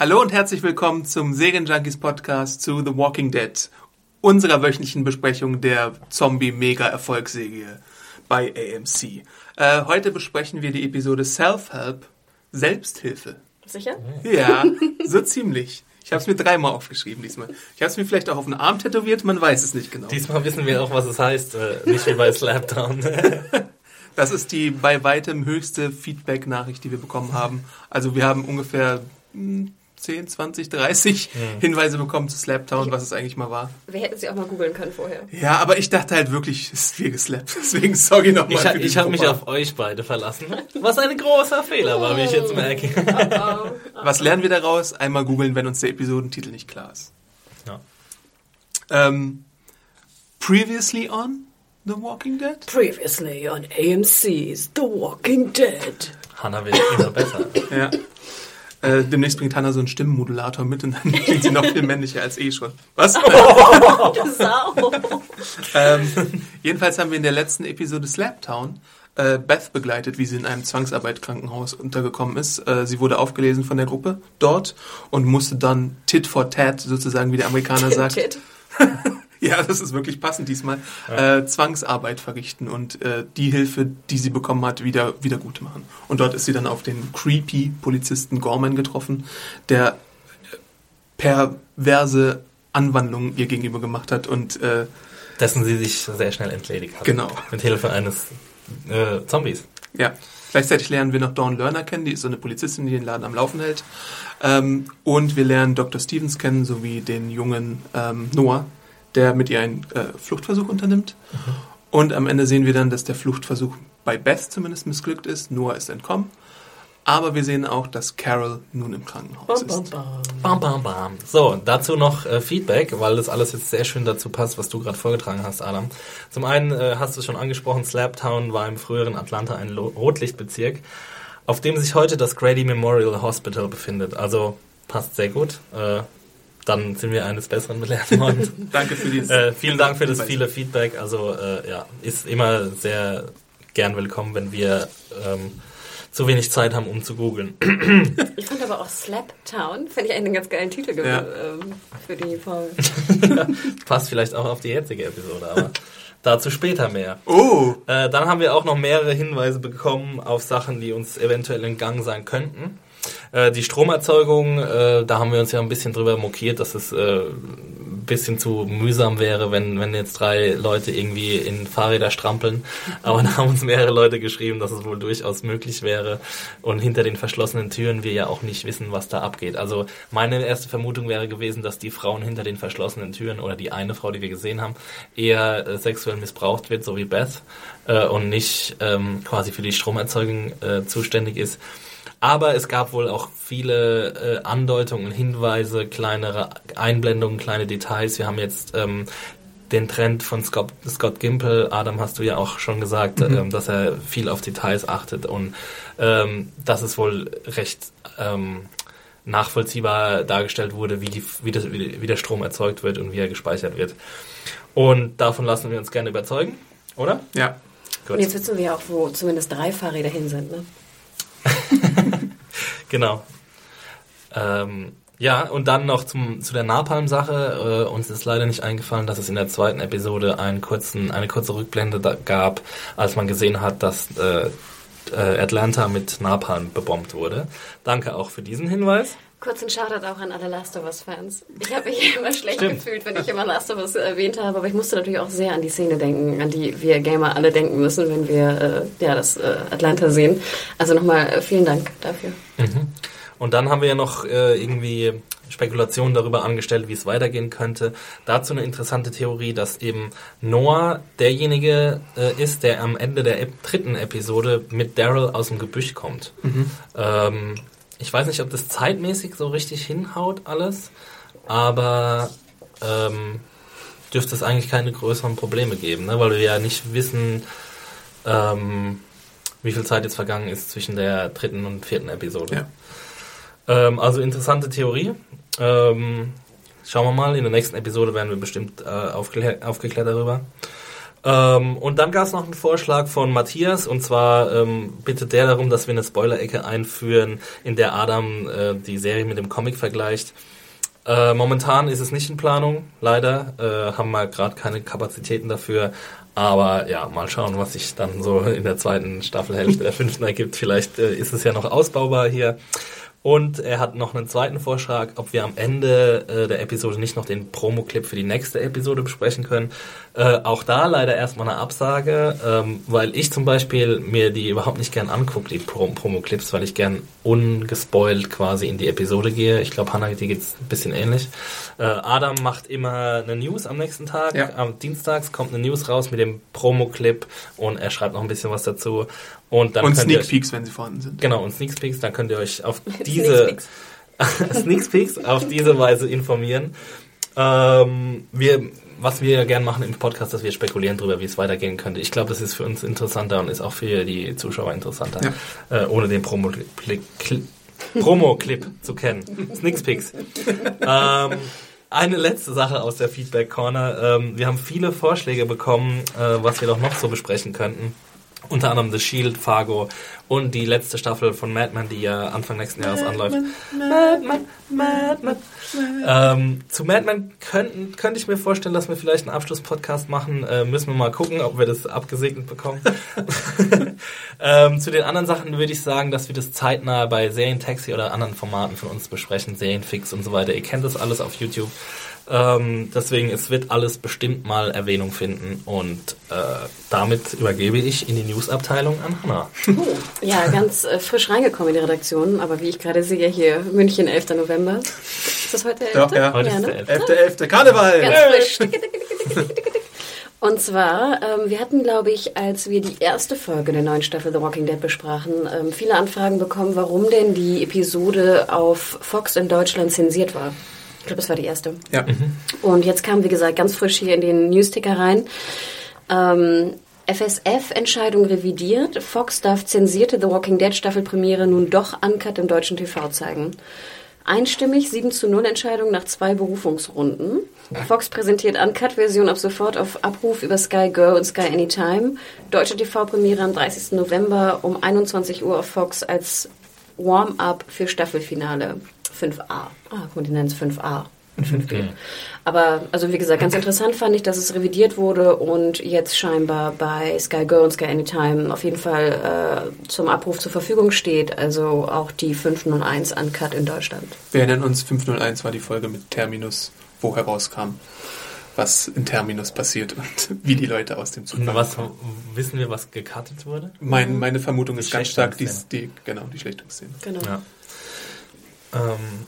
Hallo und herzlich willkommen zum Serienjunkies Podcast zu The Walking Dead, unserer wöchentlichen Besprechung der Zombie-Mega-Erfolgsserie bei AMC. Äh, heute besprechen wir die Episode Self-Help, Selbsthilfe. Sicher? Ja, so ziemlich. Ich habe es mir dreimal aufgeschrieben diesmal. Ich habe es mir vielleicht auch auf den Arm tätowiert, man weiß es nicht genau. Diesmal wissen wir auch, was es heißt, äh, nicht wie bei Slapdown. Das ist die bei weitem höchste Feedback-Nachricht, die wir bekommen haben. Also wir haben ungefähr hm, 10, 20, 30 Hinweise bekommen zu Slaptown, was es eigentlich mal war. Wir hätten sie auch mal googeln können vorher. Ja, aber ich dachte halt wirklich, es ist viel geslappt. Deswegen sorry nochmal. Ich, für ich habe mich auf euch beide verlassen, was ein großer Fehler war, wie ich jetzt merke. Was lernen wir daraus? Einmal googeln, wenn uns der Episodentitel nicht klar ist. Ja. Ähm, previously on The Walking Dead? Previously on AMC's The Walking Dead. Hanna wird immer besser. Ja. Äh, demnächst bringt Hannah so einen Stimmenmodulator mit und dann klingt sie noch viel männlicher als eh schon. Was? Sau. ähm, jedenfalls haben wir in der letzten Episode Slaptown äh, Beth begleitet, wie sie in einem Zwangsarbeitkrankenhaus untergekommen ist. Äh, sie wurde aufgelesen von der Gruppe dort und musste dann Tit for Tat, sozusagen wie der Amerikaner sagt. Tit. Ja, das ist wirklich passend diesmal. Äh, Zwangsarbeit verrichten und äh, die Hilfe, die sie bekommen hat, wieder, wieder gut machen. Und dort ist sie dann auf den creepy Polizisten Gorman getroffen, der äh, perverse Anwandlungen ihr gegenüber gemacht hat und äh, Dessen sie sich sehr schnell entledigt hat. Genau. Mit Hilfe eines äh, Zombies. Ja, gleichzeitig lernen wir noch Dawn Lerner kennen, die ist so eine Polizistin, die den Laden am Laufen hält. Ähm, und wir lernen Dr. Stevens kennen, sowie den jungen ähm, Noah, der mit ihr einen äh, Fluchtversuch unternimmt. Und am Ende sehen wir dann, dass der Fluchtversuch bei Beth zumindest missglückt ist. Noah ist entkommen. Aber wir sehen auch, dass Carol nun im Krankenhaus ist. Bam, bam, bam. So, dazu noch äh, Feedback, weil das alles jetzt sehr schön dazu passt, was du gerade vorgetragen hast, Adam. Zum einen äh, hast du schon angesprochen, Slaptown war im früheren Atlanta ein Lo Rotlichtbezirk, auf dem sich heute das Grady Memorial Hospital befindet. Also passt sehr gut. Äh, dann sind wir eines Besseren belehrt worden. Danke für dieses. äh, vielen Dank für das viele Feedback. Also äh, ja, ist immer sehr gern willkommen, wenn wir ähm, zu wenig Zeit haben, um zu googeln. Ich fand aber auch Slaptown, fände ich eigentlich einen ganz geilen Titel Ja. ähm, für die Folge. Passt vielleicht auch auf die jetzige Episode, aber dazu später mehr. Oh! Äh, dann haben wir auch noch mehrere Hinweise bekommen auf Sachen, die uns eventuell entgangen sein könnten. Äh, die Stromerzeugung, äh, da haben wir uns ja ein bisschen drüber mokiert, dass es äh, ein bisschen zu mühsam wäre, wenn, wenn jetzt drei Leute irgendwie in Fahrräder strampeln. Aber da haben uns mehrere Leute geschrieben, dass es wohl durchaus möglich wäre. Und hinter den verschlossenen Türen wir ja auch nicht wissen, was da abgeht. Also meine erste Vermutung wäre gewesen, dass die Frauen hinter den verschlossenen Türen oder die eine Frau, die wir gesehen haben, eher äh, sexuell missbraucht wird, so wie Beth, äh, und nicht ähm, quasi für die Stromerzeugung zuständig ist. Aber es gab wohl auch viele äh, Andeutungen, Hinweise, kleinere Einblendungen, kleine Details. Wir haben jetzt ähm, den Trend von Scott, Scott Gimple, Adam hast du ja auch schon gesagt, ähm, dass er viel auf Details achtet und ähm, dass es wohl recht ähm, nachvollziehbar dargestellt wurde, wie, die, wie, das, wie, wie der Strom erzeugt wird und wie er gespeichert wird. Und davon lassen wir uns gerne überzeugen, oder? Ja. Gut. Und jetzt wissen wir ja auch, wo zumindest drei Fahrräder hin sind. Ne? Genau. Ähm, ja, und dann noch zum, zu der Napalm-Sache. Äh, uns ist leider nicht eingefallen, dass es in der zweiten Episode einen kurzen, eine kurze Rückblende da gab, als man gesehen hat, dass äh, äh, Atlanta mit Napalm bebombt wurde. Danke auch für diesen Hinweis. Kurzen Shoutout auch an alle Last of Us-Fans. Ich habe mich immer schlecht Stimmt. gefühlt, wenn ich immer Last of Us erwähnt habe, aber ich musste natürlich auch sehr an die Szene denken, an die wir Gamer alle denken müssen, wenn wir äh, ja, das äh, Atlanta sehen. Also nochmal äh, vielen Dank dafür. Und dann haben wir ja noch äh, irgendwie Spekulationen darüber angestellt, wie es weitergehen könnte. Dazu eine interessante Theorie, dass eben Noah derjenige äh, ist, der am Ende der Ep dritten Episode mit Daryl aus dem Gebüsch kommt. Ähm, ich weiß nicht, ob das zeitmäßig so richtig hinhaut alles, aber ähm, dürfte es eigentlich keine größeren Probleme geben, ne? weil wir ja nicht wissen, ähm, wie viel Zeit jetzt vergangen ist zwischen der dritten und vierten Episode. Ja. Ähm, also interessante Theorie. Ähm, schauen wir mal, in der nächsten Episode werden wir bestimmt äh, aufgeklär aufgeklärt darüber. Ähm, und dann gab es noch einen Vorschlag von Matthias, und zwar ähm, bittet der darum, dass wir eine Spoiler-Ecke einführen, in der Adam äh, die Serie mit dem Comic vergleicht. Äh, momentan ist es nicht in Planung, leider. Äh, haben wir gerade keine Kapazitäten dafür. Aber ja, mal schauen, was sich dann so in der zweiten Staffelhälfte der fünften ergibt. Vielleicht äh, ist es ja noch ausbaubar hier. Und er hat noch einen zweiten Vorschlag, ob wir am Ende äh, der Episode nicht noch den Promo-Clip für die nächste Episode besprechen können. Äh, auch da leider erstmal eine Absage, ähm, weil ich zum Beispiel mir die überhaupt nicht gern angucke, die Pro Promo-Clips, weil ich gern ungespoilt quasi in die Episode gehe. Ich glaube, Hannah, die geht's ein bisschen ähnlich. Äh, Adam macht immer eine News am nächsten Tag. Ja. Am Dienstags kommt eine News raus mit dem Promo-Clip und er schreibt noch ein bisschen was dazu. Und dann Und Sneak Peeks, wenn sie vorhanden sind. Genau, und Sneak Peeks, dann könnt ihr euch auf diese Sneak Peeks auf diese Weise informieren. Ähm, wir, was wir ja gern machen im Podcast, dass wir spekulieren darüber, wie es weitergehen könnte. Ich glaube, das ist für uns interessanter und ist auch für die Zuschauer interessanter, äh, ohne den Promo-Clip Promo zu kennen. Sneak Peeks. ähm, eine letzte Sache aus der Feedback Corner. Ähm, wir haben viele Vorschläge bekommen, äh, was wir doch noch so besprechen könnten. Unter anderem The Shield, Fargo und die letzte Staffel von Mad Men, die ja Anfang nächsten Jahres anläuft. Mad Men, Mad Men. Ähm, zu Mad Men könnten, könnte ich mir vorstellen, dass wir vielleicht einen Abschlusspodcast machen. Äh, müssen wir mal gucken, ob wir das abgesegnet bekommen. ähm, zu den anderen Sachen würde ich sagen, dass wir das zeitnah bei Serientaxi oder anderen Formaten von uns besprechen, Serienfix und so weiter. Ihr kennt das alles auf YouTube. Ähm, deswegen, es wird alles bestimmt mal Erwähnung finden und äh, damit übergebe ich in die Newsabteilung an Hannah. Ja, ganz äh, frisch reingekommen in die Redaktion, aber wie ich gerade sehe, hier München, 11. November. Ist das heute der 11.? Ja, ja. Heute ist ne? der 11. 11.11. Karneval! Ganz frisch. Und zwar, ähm, wir hatten, glaube ich, als wir die erste Folge der neuen Staffel The Walking Dead besprachen, ähm, viele Anfragen bekommen, warum denn die Episode auf Fox in Deutschland zensiert war. Ich glaube, das war die erste. Ja. Und jetzt kam, wie gesagt, ganz frisch hier in den Newsticker rein. Ähm, FSF-Entscheidung revidiert. Fox darf zensierte The Walking Dead Staffelpremiere nun doch uncut im deutschen TV zeigen. Einstimmig 7 zu 0 Entscheidung nach zwei Berufungsrunden. Fox präsentiert Uncut-Version ab sofort auf Abruf über Sky Go und Sky Anytime. Deutsche TV-Premiere am 30. November um 21 Uhr auf Fox als Warm-up für Staffelfinale 5a. Ah, es 5a. Und 5G. Aber, also wie gesagt, ganz interessant fand ich, dass es revidiert wurde und jetzt scheinbar bei Sky Go und Sky Anytime auf jeden Fall äh, zum Abruf zur Verfügung steht. Also auch die 501 Uncut in Deutschland. Wir erinnern uns, 501 war die Folge mit Terminus, wo herauskam, was in Terminus passiert und wie die Leute aus dem Zug Was wissen wir, was gecuttet wurde? Mein, meine Vermutung ist ganz stark die, die, genau, die Schlichtungsszene. Genau. Ja. Ähm,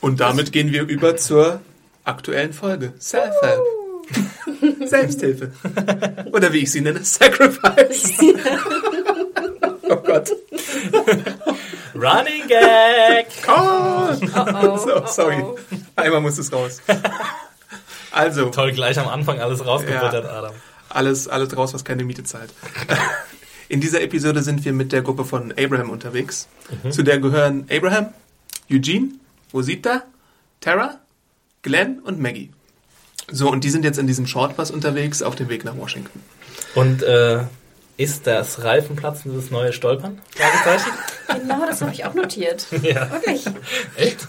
Und damit gehen wir über zur aktuellen Folge. Self-Help. Selbsthilfe. Oder wie ich sie nenne, Sacrifice. oh Gott. Running Gag! Oh. so, sorry. Einmal muss es raus. Also, Toll, gleich am Anfang alles rausgebuttert, Ja. Adam. alles, alles raus, was keine Miete zahlt. In dieser Episode sind wir mit der Gruppe von Abraham unterwegs. Zu der gehören Abraham, Eugene, Rosita, Tara, Glenn und Maggie. So, und die sind jetzt in diesem Shortbus unterwegs auf dem Weg nach Washington. Und äh, ist das Reifenplatzen das neue Stolpern? Genau, das habe ich auch notiert. Ja. Wirklich. Echt?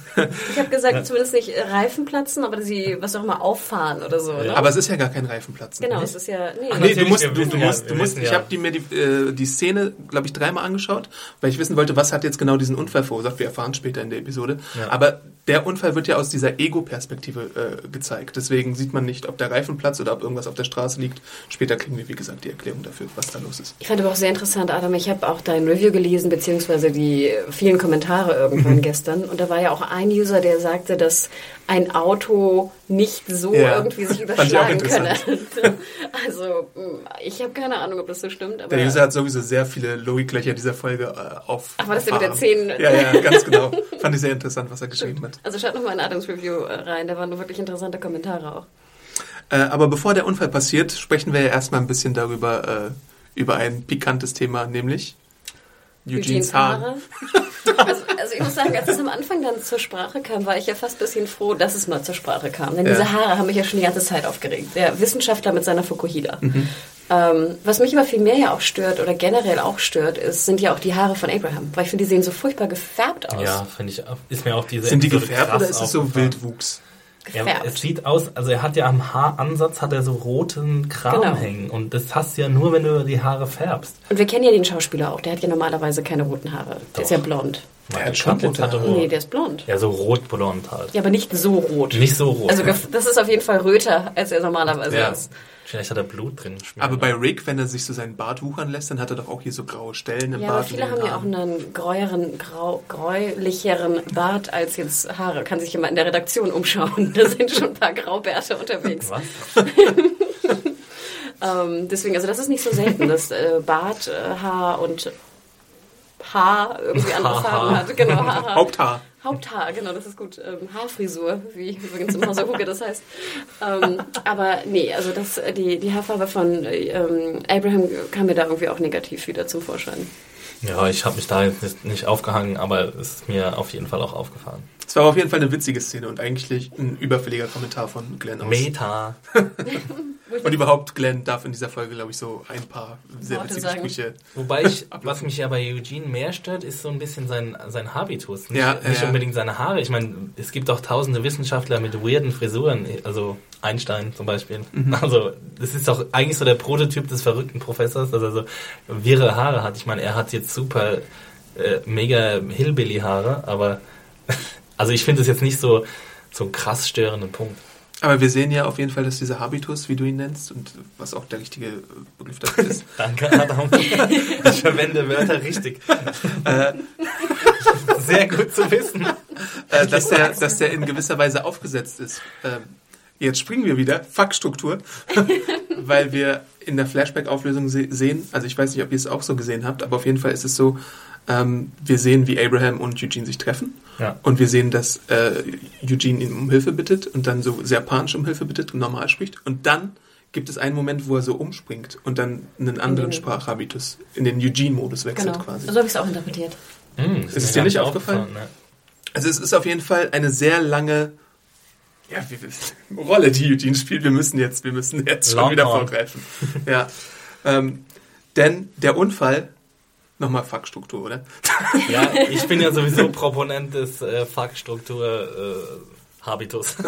Ich habe gesagt, zumindest nicht Reifen platzen, aber sie, was auch immer, auffahren oder so. Ne? Aber es ist ja gar kein Reifenplatz. genau, es ist ja. Nee, Ach nee, du musst, du, du ja, musst, du musst ich ja. habe die, mir die, äh, die Szene, glaube ich, dreimal angeschaut, weil ich wissen wollte, was hat jetzt genau diesen Unfall verursacht. Wir erfahren später in der Episode. Ja. Aber der Unfall wird ja aus dieser Ego-Perspektive äh, gezeigt. Deswegen sieht man nicht, ob der Reifen platzt oder ob irgendwas auf der Straße liegt. Später kriegen wir, wie gesagt, die Erklärung dafür, was da los ist. Ich fand aber auch sehr interessant, Adam, ich habe auch dein Review gelesen, beziehungsweise die vielen Kommentare irgendwann Mhm. gestern. Und da war ja auch ein User, der sagte, dass ein Auto nicht so Ja. irgendwie sich überschlagen könne. also, mh, ich habe keine Ahnung, ob das so stimmt. Der User hat sowieso sehr viele Logiklöcher dieser Folge äh, auf. Ach, war das der mit der erfahren. zehn- Ja, ja, ganz genau. Fand ich sehr interessant, was er geschrieben hat. also schaut nochmal in Adams Review äh, rein, da waren wirklich interessante Kommentare auch. Äh, aber bevor der Unfall passiert, sprechen wir ja erstmal ein bisschen darüber, äh, über ein pikantes Thema, nämlich Eugenes Haare. Also, also ich muss sagen, als es am Anfang dann zur Sprache kam, war ich ja fast ein bisschen froh, dass es mal zur Sprache kam. Denn Ja. diese Haare haben mich ja schon die ganze Zeit aufgeregt. Der Wissenschaftler mit seiner Fukuhila. Mhm. Ähm, was mich aber viel mehr ja auch stört oder generell auch stört, ist, sind ja auch die Haare von Abraham. Weil ich finde, die sehen so furchtbar gefärbt aus. Ja, finde ich, auch- ist mir auch diese Sind die gefärbt oder ist es so. Wildwuchs? Ja, Gefärbt. es sieht aus, also er hat ja am Haaransatz hat er so roten Kram Genau. hängen und das hast du ja nur, wenn du die Haare färbst. Und wir kennen ja den Schauspieler auch. Der hat ja normalerweise keine roten Haare. Der ist Doch. ja blond. Der hat schon rote Haare. Nee, der ist blond. Ja, so rotblond halt. Ja, aber nicht so rot. Nicht so rot. Also das ist auf jeden Fall röter, als er normalerweise ja. ist. Vielleicht hat er Blut drin. Aber bei Rick, wenn er sich so seinen Bart wuchern lässt, dann hat er doch auch hier so graue Stellen im Ja, Bart. aber viele haben ja auch einen gräueren, grau, gräulicheren Bart als jetzt Haare. Kann sich jemand in der Redaktion umschauen. Da sind schon ein paar Graubärte unterwegs. Was? Ähm, deswegen, also das ist nicht so selten, dass äh, Bart, äh, Haar und Haar irgendwie andere Haar. Farben hat. Genau, Haar. Haupthaar. Haupthaar, genau, das ist gut. Ähm, Haarfrisur, wie übrigens im Hause Huge das heißt. Ähm, aber nee, also das, die, die Haarfarbe von äh, ähm, Abraham kam mir da irgendwie auch negativ wieder zum Vorschein. Ja, ich habe mich da jetzt nicht aufgehangen, aber es ist mir auf jeden Fall auch aufgefallen. Es war auf jeden Fall eine witzige Szene und eigentlich ein überfälliger Kommentar von Glenn aus. Meta. Und überhaupt, Glenn darf in dieser Folge, glaube ich, so ein paar sehr Worte witzige sagen. Sprüche. Wobei ich, was mich ja bei Eugene mehr stört, ist so ein bisschen sein, sein Habitus. Nicht, Ja, nicht ja. unbedingt seine Haare. Ich meine, es gibt auch tausende Wissenschaftler mit weirden Frisuren, also Einstein zum Beispiel. Mhm. Also, das ist doch eigentlich so der Prototyp des verrückten Professors, dass er so wirre Haare hat. Ich meine, er hat jetzt super äh, mega Hillbilly-Haare, aber also ich finde es jetzt nicht so, so einen krass störenden Punkt. Aber wir sehen ja auf jeden Fall, dass dieser Habitus, wie du ihn nennst, und was auch der richtige Begriff dafür ist, Danke, Adam. Ich verwende Wörter richtig. Äh. Sehr gut zu wissen. äh, dass, der, dass der in gewisser Weise aufgesetzt ist. Ähm, jetzt springen wir wieder, Fuckstruktur, weil wir in der Flashback-Auflösung se sehen, also ich weiß nicht, ob ihr es auch so gesehen habt, aber auf jeden Fall ist es so, ähm, wir sehen, wie Abraham und Eugene sich treffen Ja. und wir sehen, dass äh, Eugene ihn um Hilfe bittet und dann so sehr panisch um Hilfe bittet und normal spricht und dann gibt es einen Moment, wo er so umspringt und dann einen anderen den- Sprachhabitus in den Eugene-Modus wechselt Genau. quasi. So habe ich es auch interpretiert. Hm, Ist es dir nicht aufgefallen? ne? Also es ist auf jeden Fall eine sehr lange ja, Rolle, die Eugene spielt. Wir müssen jetzt, wir müssen jetzt schon wieder vorgreifen. Ja. Ähm, denn der Unfall, nochmal Fuckstruktur, oder? Ja, ich bin ja sowieso Proponent des äh, Fuckstruktur-Habitus.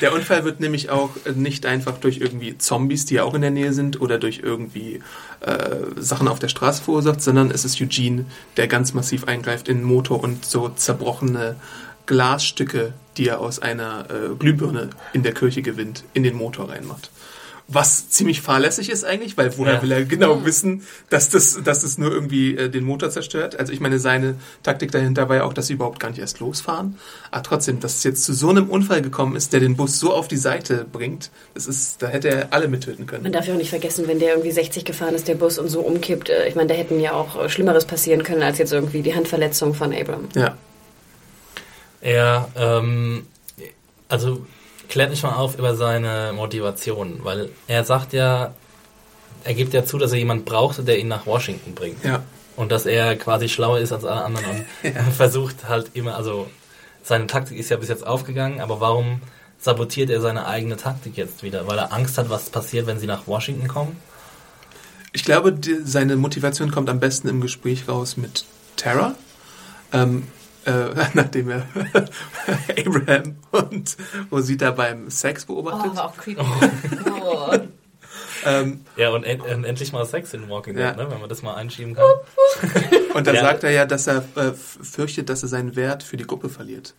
Der Unfall wird nämlich auch nicht einfach durch irgendwie Zombies, die ja auch in der Nähe sind, oder durch irgendwie äh, Sachen auf der Straße verursacht, sondern es ist Eugene, der ganz massiv eingreift in den Motor und so zerbrochene Glasstücke, die er aus einer äh, Glühbirne in der Kirche gewinnt, in den Motor reinmacht. Was ziemlich fahrlässig ist eigentlich, weil woher Ja. will er genau wissen, dass das, dass das nur irgendwie äh, den Motor zerstört? Also ich meine, seine Taktik dahinter war ja auch, dass sie überhaupt gar nicht erst losfahren. Aber trotzdem, dass es jetzt zu so einem Unfall gekommen ist, der den Bus so auf die Seite bringt, das ist, da hätte er alle mittöten können. Man darf ja auch nicht vergessen, wenn der irgendwie 60 gefahren ist, der Bus und so umkippt. äh, Ich meine, da hätten ja auch äh, Schlimmeres passieren können, als jetzt irgendwie die Handverletzung von Abram. Ja. er, ähm, also klärt mich mal auf über seine Motivation, weil er sagt ja, er gibt ja zu, dass er jemand brauchte, der ihn nach Washington bringt. Ja. Und dass er quasi schlauer ist als alle anderen und versucht halt immer, also seine Taktik ist ja bis jetzt aufgegangen, aber warum sabotiert er seine eigene Taktik jetzt wieder? Weil er Angst hat, was passiert, wenn sie nach Washington kommen? Ich glaube, die, seine Motivation kommt am besten im Gespräch raus mit Tara. Ähm, äh, nachdem er Abraham und Rosita beim Sex beobachtet. auch creepy. Oh. Ähm, Ja, und en en endlich mal Sex in Walking Dead, Ja. ne? wenn man das mal einschieben kann. Und da Ja. sagt er ja, dass er äh, fürchtet, dass er seinen Wert für die Gruppe verliert.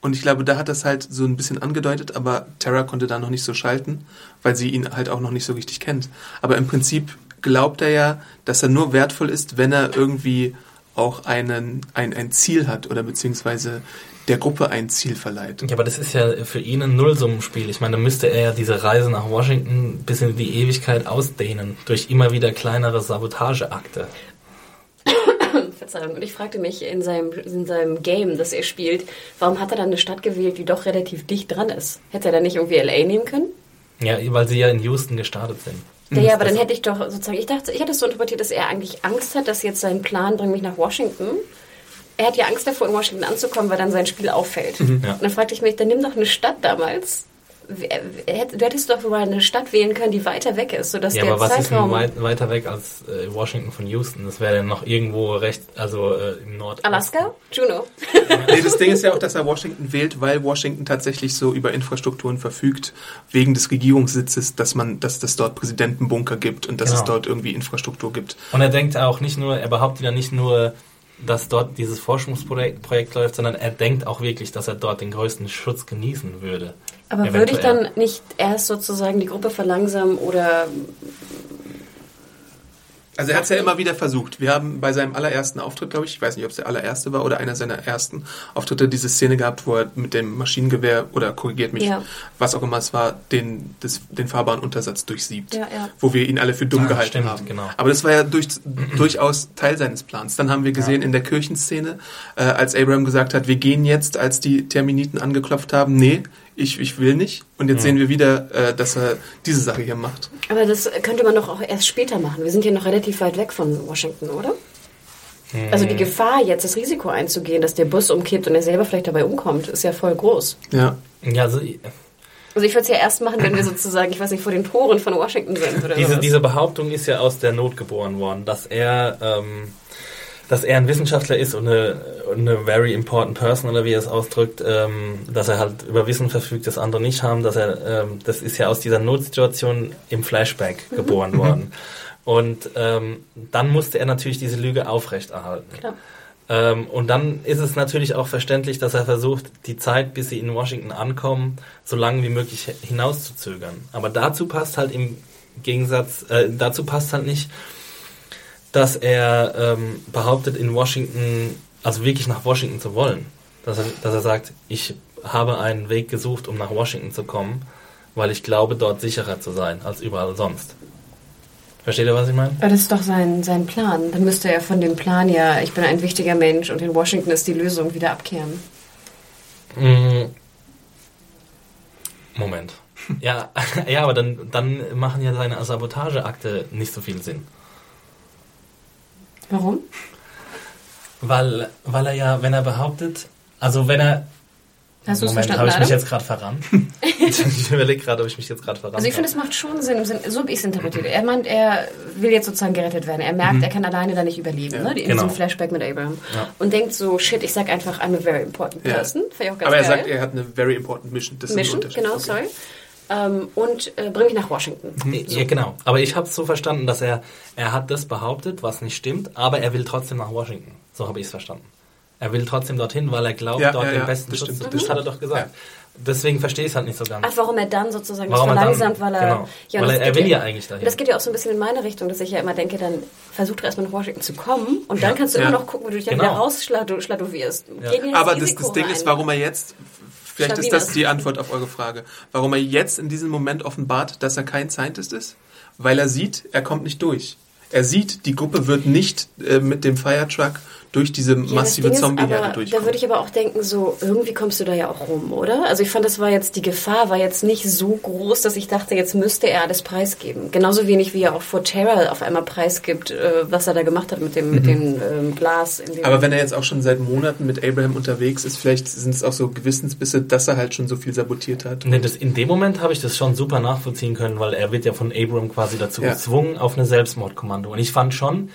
Und ich glaube, da hat das halt so ein bisschen angedeutet, aber Tara konnte da noch nicht so schalten, weil sie ihn halt auch noch nicht so richtig kennt. Aber im Prinzip glaubt er ja, dass er nur wertvoll ist, wenn er irgendwie auch einen, ein, ein Ziel hat oder beziehungsweise der Gruppe ein Ziel verleiht. Ja, aber das ist ja für ihn ein Nullsummenspiel. Ich meine, da müsste er ja diese Reise nach Washington bis in die Ewigkeit ausdehnen durch immer wieder kleinere Sabotageakte. Verzeihung. Und ich fragte mich in seinem, in seinem Game, das er spielt, warum hat er dann eine Stadt gewählt, die doch relativ dicht dran ist? Hätte er dann nicht irgendwie LA nehmen können? Ja, weil sie ja in Houston gestartet sind. Ja, ja, aber dann hätte ich doch sozusagen, ich dachte, ich hatte es so interpretiert, dass er eigentlich Angst hat, dass jetzt sein Plan bringt mich nach Washington. Er hat ja Angst davor, in Washington anzukommen, weil dann sein Spiel auffällt. Ja. Und dann fragte ich mich, dann nimm doch eine Stadt damals. Du hättest doch mal eine Stadt wählen können, die weiter weg ist, sodass Ja, der aber was ist denn Zeitraum... weit, weiter weg als äh, Washington von Houston? Das wäre dann noch irgendwo recht, also äh, im Nord. Alaska? Juno. Nee, das Ding ist ja auch, dass er Washington wählt, weil Washington tatsächlich so über Infrastrukturen verfügt, wegen des Regierungssitzes, dass man, dass es dort Präsidentenbunker gibt und dass Genau. es dort irgendwie Infrastruktur gibt. Und er denkt auch nicht nur, er behauptet ja nicht nur, dass dort dieses Forschungsprojekt Projekt läuft, sondern er denkt auch wirklich, dass er dort den größten Schutz genießen würde. Aber würde ich dann nicht erst sozusagen die Gruppe verlangsamen oder Also er hat es ja immer wieder versucht. Wir haben bei seinem allerersten Auftritt, glaube ich, ich weiß nicht, ob es der allererste war oder einer seiner ersten Auftritte, diese Szene gehabt, wo er mit dem Maschinengewehr oder korrigiert mich, Ja. was auch immer es war, den, das, den fahrbaren Untersatz durchsiebt. Ja, ja. Wo wir ihn alle für dumm gehalten stimmt, haben. genau. Aber das war ja durch, durchaus Teil seines Plans. Dann haben wir gesehen in der Kirchenszene, äh, als Abraham gesagt hat, wir gehen jetzt, als die Terminiten angeklopft haben, nee, ich, ich will nicht. Und jetzt sehen wir wieder, äh, dass er diese Sache hier macht. Aber das könnte man doch auch erst später machen. Wir sind ja noch relativ weit weg von Washington, oder? Also die Gefahr, jetzt das Risiko einzugehen, dass der Bus umkippt und er selber vielleicht dabei umkommt, ist ja voll groß. Ja. Ja, also Also ich würde es ja erst machen, wenn wir sozusagen, ich weiß nicht, vor den Toren von Washington sind oder diese, sowas. diese Behauptung ist ja aus der Not geboren worden, dass er, ähm, dass er ein Wissenschaftler ist und eine, eine very important person, oder wie er es ausdrückt, ähm, dass er halt über Wissen verfügt, das andere nicht haben, dass er, ähm, das ist ja aus dieser Notsituation im Flashback geboren worden. Und ähm, dann musste er natürlich diese Lüge aufrechterhalten. Klar. Ähm, und dann ist es natürlich auch verständlich, dass er versucht, die Zeit, bis sie in Washington ankommen, so lange wie möglich hinauszuzögern. Aber dazu passt halt im Gegensatz, äh, dazu passt halt nicht, dass er ähm, behauptet, in Washington, also wirklich nach Washington zu wollen. Dass er, dass er sagt, ich habe einen Weg gesucht, um nach Washington zu kommen, weil ich glaube, dort sicherer zu sein als überall sonst. Versteht ihr, was ich meine? Aber das ist doch sein, sein Plan. Dann müsste er von dem Plan ja, ich bin ein wichtiger Mensch und in Washington ist die Lösung wieder abkehren. Mm. Moment. Ja, ja, aber dann, dann machen ja seine Sabotageakte nicht so viel Sinn. Warum? Weil, weil er ja, wenn er behauptet, also wenn er. Hast Moment, habe ich mich jetzt gerade verrannt? ich überlege gerade, ob ich mich jetzt gerade verrannt Also ich finde, es macht schon Sinn, im Sinn so habe ich es interpretiert. Er meint, er will jetzt sozusagen gerettet werden. Er merkt, er kann alleine da nicht überleben, ne? in genau. diesem Flashback mit Abraham. Ja. Und denkt so, shit, ich sag einfach, I'm a very important Ja. person. Fand ich auch ganz Aber er geil. sagt, er hat eine very important mission. Das Mission, genau, Okay. sorry. Ähm, und äh, bring mich nach Washington. Ja, genau. Aber ich habe es so verstanden, dass er, er hat das behauptet, was nicht stimmt, aber er will trotzdem nach Washington. So habe ich es verstanden. Er will trotzdem dorthin, weil er glaubt, Ja, dort ja, den ja, besten das Schutz stimmt, das hat er doch gesagt. Deswegen verstehe ich es halt nicht so ganz. Ach, warum er dann sozusagen Warum das er dann- verlangsamt, weil er... genau. Ja, Weil er- er will ja eigentlich dahin. Das geht ja auch so ein bisschen in meine Richtung, dass ich ja immer denke, dann versuch doch erstmal nach Washington zu kommen und dann kannst du Ja. immer noch gucken, wo du dich dann Genau. wieder rausschladowierst. Ja. Geh nicht Aber das, das Ding rein. ist, warum er jetzt, vielleicht ist Schlawiner. das die Antwort auf eure Frage, warum er jetzt in diesem Moment offenbart, dass er kein Scientist ist, weil er sieht, er kommt nicht durch. Er sieht, die Gruppe wird nicht äh, mit dem Firetruck durch diese massive Zombie-Herde aber, Da durchkommen. würde ich aber auch denken, so, irgendwie kommst du da ja auch rum, oder? Also ich fand, das war jetzt, die Gefahr war jetzt nicht so groß, dass ich dachte, jetzt müsste er alles preisgeben. Genauso wenig, wie er auch vor Terra auf einmal preisgibt, äh, was er da gemacht hat mit dem, mit dem ähm, Glas. In dem Mhm. Aber wenn er jetzt auch schon seit Monaten mit Abraham unterwegs ist, vielleicht sind es auch so Gewissensbisse, dass er halt schon so viel sabotiert hat. Nee, das, in dem Moment habe ich das schon super nachvollziehen können, weil er wird ja von Abram quasi dazu Ja. gezwungen auf eine Selbstmordkommando. Und ich fand schon,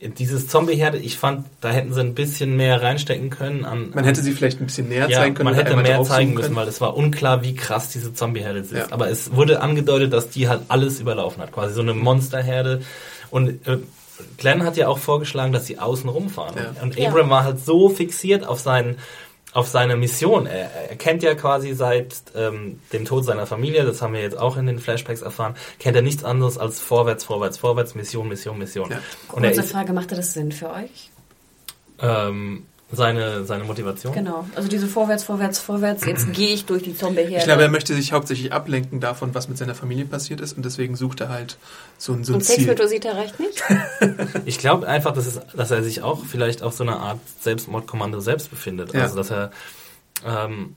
dieses Zombie-Herde, ich fand, da hätten sie ein bisschen mehr reinstecken können an. Man hätte sie vielleicht ein bisschen näher ja, zeigen können. man hätte mehr zeigen müssen, können. weil es war unklar, wie krass diese Zombie-Herde ist. Ja. Aber es wurde angedeutet, dass die halt alles überlaufen hat, quasi so eine Monsterherde. Und äh, Glenn hat ja auch vorgeschlagen, dass sie außen rumfahren. Ja. Und Ja. Abram war halt so fixiert auf seinen auf seine Mission. Er, er kennt ja quasi seit ähm, dem Tod seiner Familie, das haben wir jetzt auch in den Flashbacks erfahren, kennt er nichts anderes als vorwärts, vorwärts, vorwärts, Mission, Mission, Mission. Ja. Und Kurze Frage, macht das Sinn für euch? ähm, seine, seine Motivation. Genau. Also diese vorwärts, vorwärts, vorwärts, jetzt gehe ich durch die Zombie-Herde. Ich glaube, er möchte sich hauptsächlich ablenken davon, was mit seiner Familie passiert ist und deswegen sucht er halt so ein, so ein Und Ziel. mit Rosita reicht nicht? Ich glaube einfach, dass, es, dass er sich auch vielleicht auf so einer Art Selbstmordkommando selbst befindet. Ja. Also dass er ähm,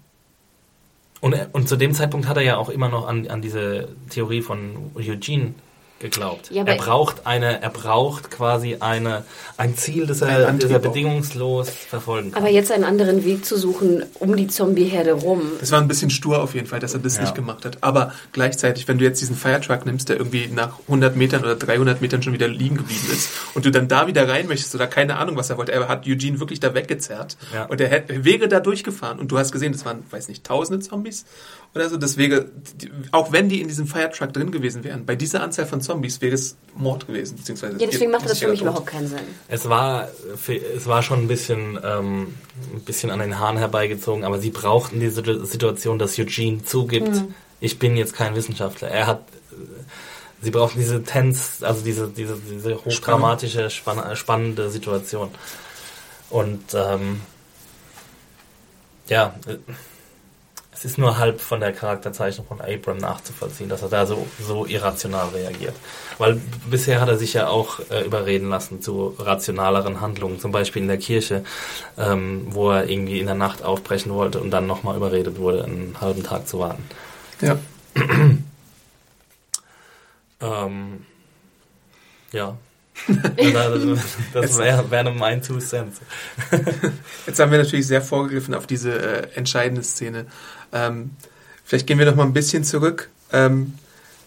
und, er- und zu dem Zeitpunkt hat er ja auch immer noch an, an diese Theorie von Eugene geglaubt. Ja, er braucht eine, er braucht quasi eine ein Ziel, das er, das er bedingungslos verfolgen kann. Aber jetzt einen anderen Weg zu suchen, um die Zombie-Herde rum. Das war ein bisschen stur auf jeden Fall, dass er das Ja. nicht gemacht hat. Aber gleichzeitig, wenn du jetzt diesen Firetruck nimmst, der irgendwie nach 100 Metern oder 300 Metern schon wieder liegen geblieben ist und du dann da wieder rein möchtest oder keine Ahnung, was er wollte, er hat Eugene wirklich da weggezerrt Ja. und er hätte, wäre da durchgefahren und du hast gesehen, das waren, weiß nicht, tausende Zombies oder so, die- auch wenn die in diesem Firetruck drin gewesen wären, bei dieser Anzahl von Zombies wäre es Mord gewesen, beziehungsweise Ja, deswegen macht das für mich überhaupt keinen Sinn. Es war, es war schon ein bisschen, ähm, ein bisschen an den Haaren herbeigezogen, aber sie brauchten diese Situation, dass Eugene zugibt, Mhm. ich bin jetzt kein Wissenschaftler. Er hat, sie brauchten diese Tense, also diese, diese, diese hochdramatische, spann, äh, spannende Situation. Und ähm, ja, äh, es ist nur halb von der Charakterzeichnung von Abram nachzuvollziehen, dass er da so, so irrational reagiert. Weil bisher hat er sich ja auch äh, überreden lassen zu rationaleren Handlungen, zum Beispiel in der Kirche, ähm, wo er irgendwie in der Nacht aufbrechen wollte und dann nochmal überredet wurde, einen halben Tag zu warten. Ja. Ähm, ja. das wäre wär mein Two Cents. Jetzt haben wir natürlich sehr vorgegriffen auf diese äh, entscheidende Szene. Ähm, vielleicht gehen wir noch mal ein bisschen zurück ähm,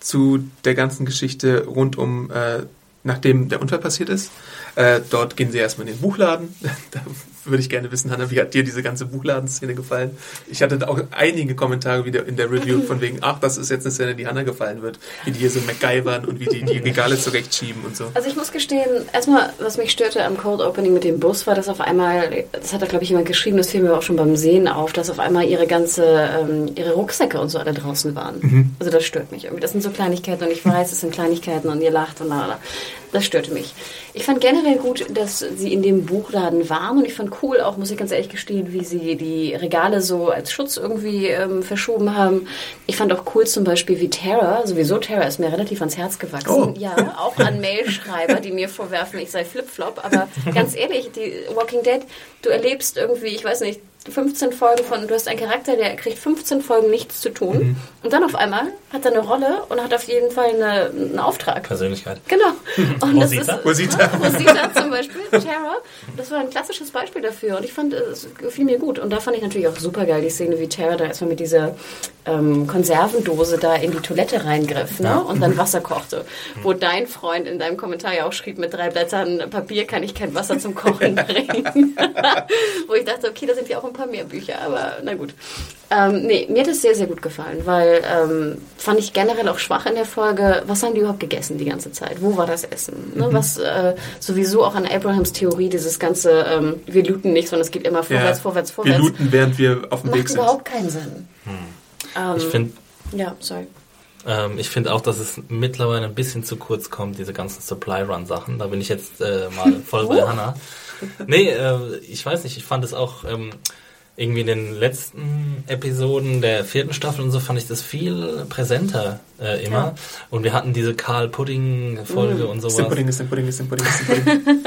zu der ganzen Geschichte rund um, äh, nachdem der Unfall passiert ist. Äh, dort gehen sie erstmal in den Buchladen. da würde ich gerne wissen, Hanna, wie hat dir diese ganze Buchladenszene gefallen? Ich hatte auch einige Kommentare wieder in der Review von wegen, ach, das ist jetzt eine Szene, die Hanna gefallen wird. Wie die hier so MacGyvern und wie die die Regale zurechtschieben und so. Also ich muss gestehen, erstmal, was mich störte am Cold Opening mit dem Bus, war, dass auf einmal, das hat da glaube ich jemand geschrieben, das fiel mir auch schon beim Sehen auf, dass auf einmal ihre ganze, ähm, ihre Rucksäcke und so alle draußen waren. Also das stört mich irgendwie. Das sind so Kleinigkeiten und ich weiß, es sind Kleinigkeiten und ihr lacht und la, la. Das störte mich. Ich fand generell gut, dass sie in dem Buchladen waren und ich fand cool auch, muss ich ganz ehrlich gestehen, wie sie die Regale so als Schutz irgendwie ähm, verschoben haben. Ich fand auch cool zum Beispiel, wie Tara, sowieso Tara ist mir relativ ans Herz gewachsen. Oh. Ja, auch an Mailschreiber, die mir vorwerfen, ich sei Flipflop. Aber ganz ehrlich, die Walking Dead, du erlebst irgendwie, ich weiß nicht, 15 Folgen von, du hast einen Charakter, der kriegt 15 Folgen nichts zu tun. Mhm. Und dann auf einmal hat er eine Rolle und hat auf jeden Fall eine, einen Auftrag. Persönlichkeit. Genau. Und das Rosita? ist Rosita. Rosita zum Beispiel, Tara. Das war ein klassisches Beispiel dafür. Und ich fand, es gefiel mir gut. Und da fand ich natürlich auch super geil die Szene, wie Tara da erstmal mit dieser ähm, Konservendose da in die Toilette reingriff ne? und dann Wasser kochte. Wo dein Freund in deinem Kommentar ja auch schrieb, mit drei Blättern Papier kann ich kein Wasser zum Kochen bringen. Wo ich dachte, okay, da sind ja auch ein paar mehr Bücher, aber na gut. Ähm, nee, mir hat es sehr, sehr gut gefallen, weil ähm, fand ich generell auch schwach in der Folge, was haben die überhaupt gegessen die ganze Zeit? Wo war das Essen? Ne? Was äh, sowieso auch an Abrahams Theorie, dieses ganze, ähm, wir looten nicht, sondern es geht immer vorwärts, Ja. vorwärts, Wir vorwärts. looten, während wir auf dem Weg Macht sind. überhaupt keinen Sinn. Ähm, Ich finde ja, sorry. Ähm, ich finde auch, dass es mittlerweile ein bisschen zu kurz kommt, diese ganzen Supply Run Sachen. Da bin ich jetzt äh, mal voll bei. Hannah. Nee, äh, ich weiß nicht, ich fand es auch ähm, irgendwie in den letzten Episoden der vierten Staffel und so fand ich das viel präsenter äh, immer. Ja. Und wir hatten diese Karl Pudding Folge und Ist sowas. Pudding, ist Pudding, ist Pudding, ist Pudding.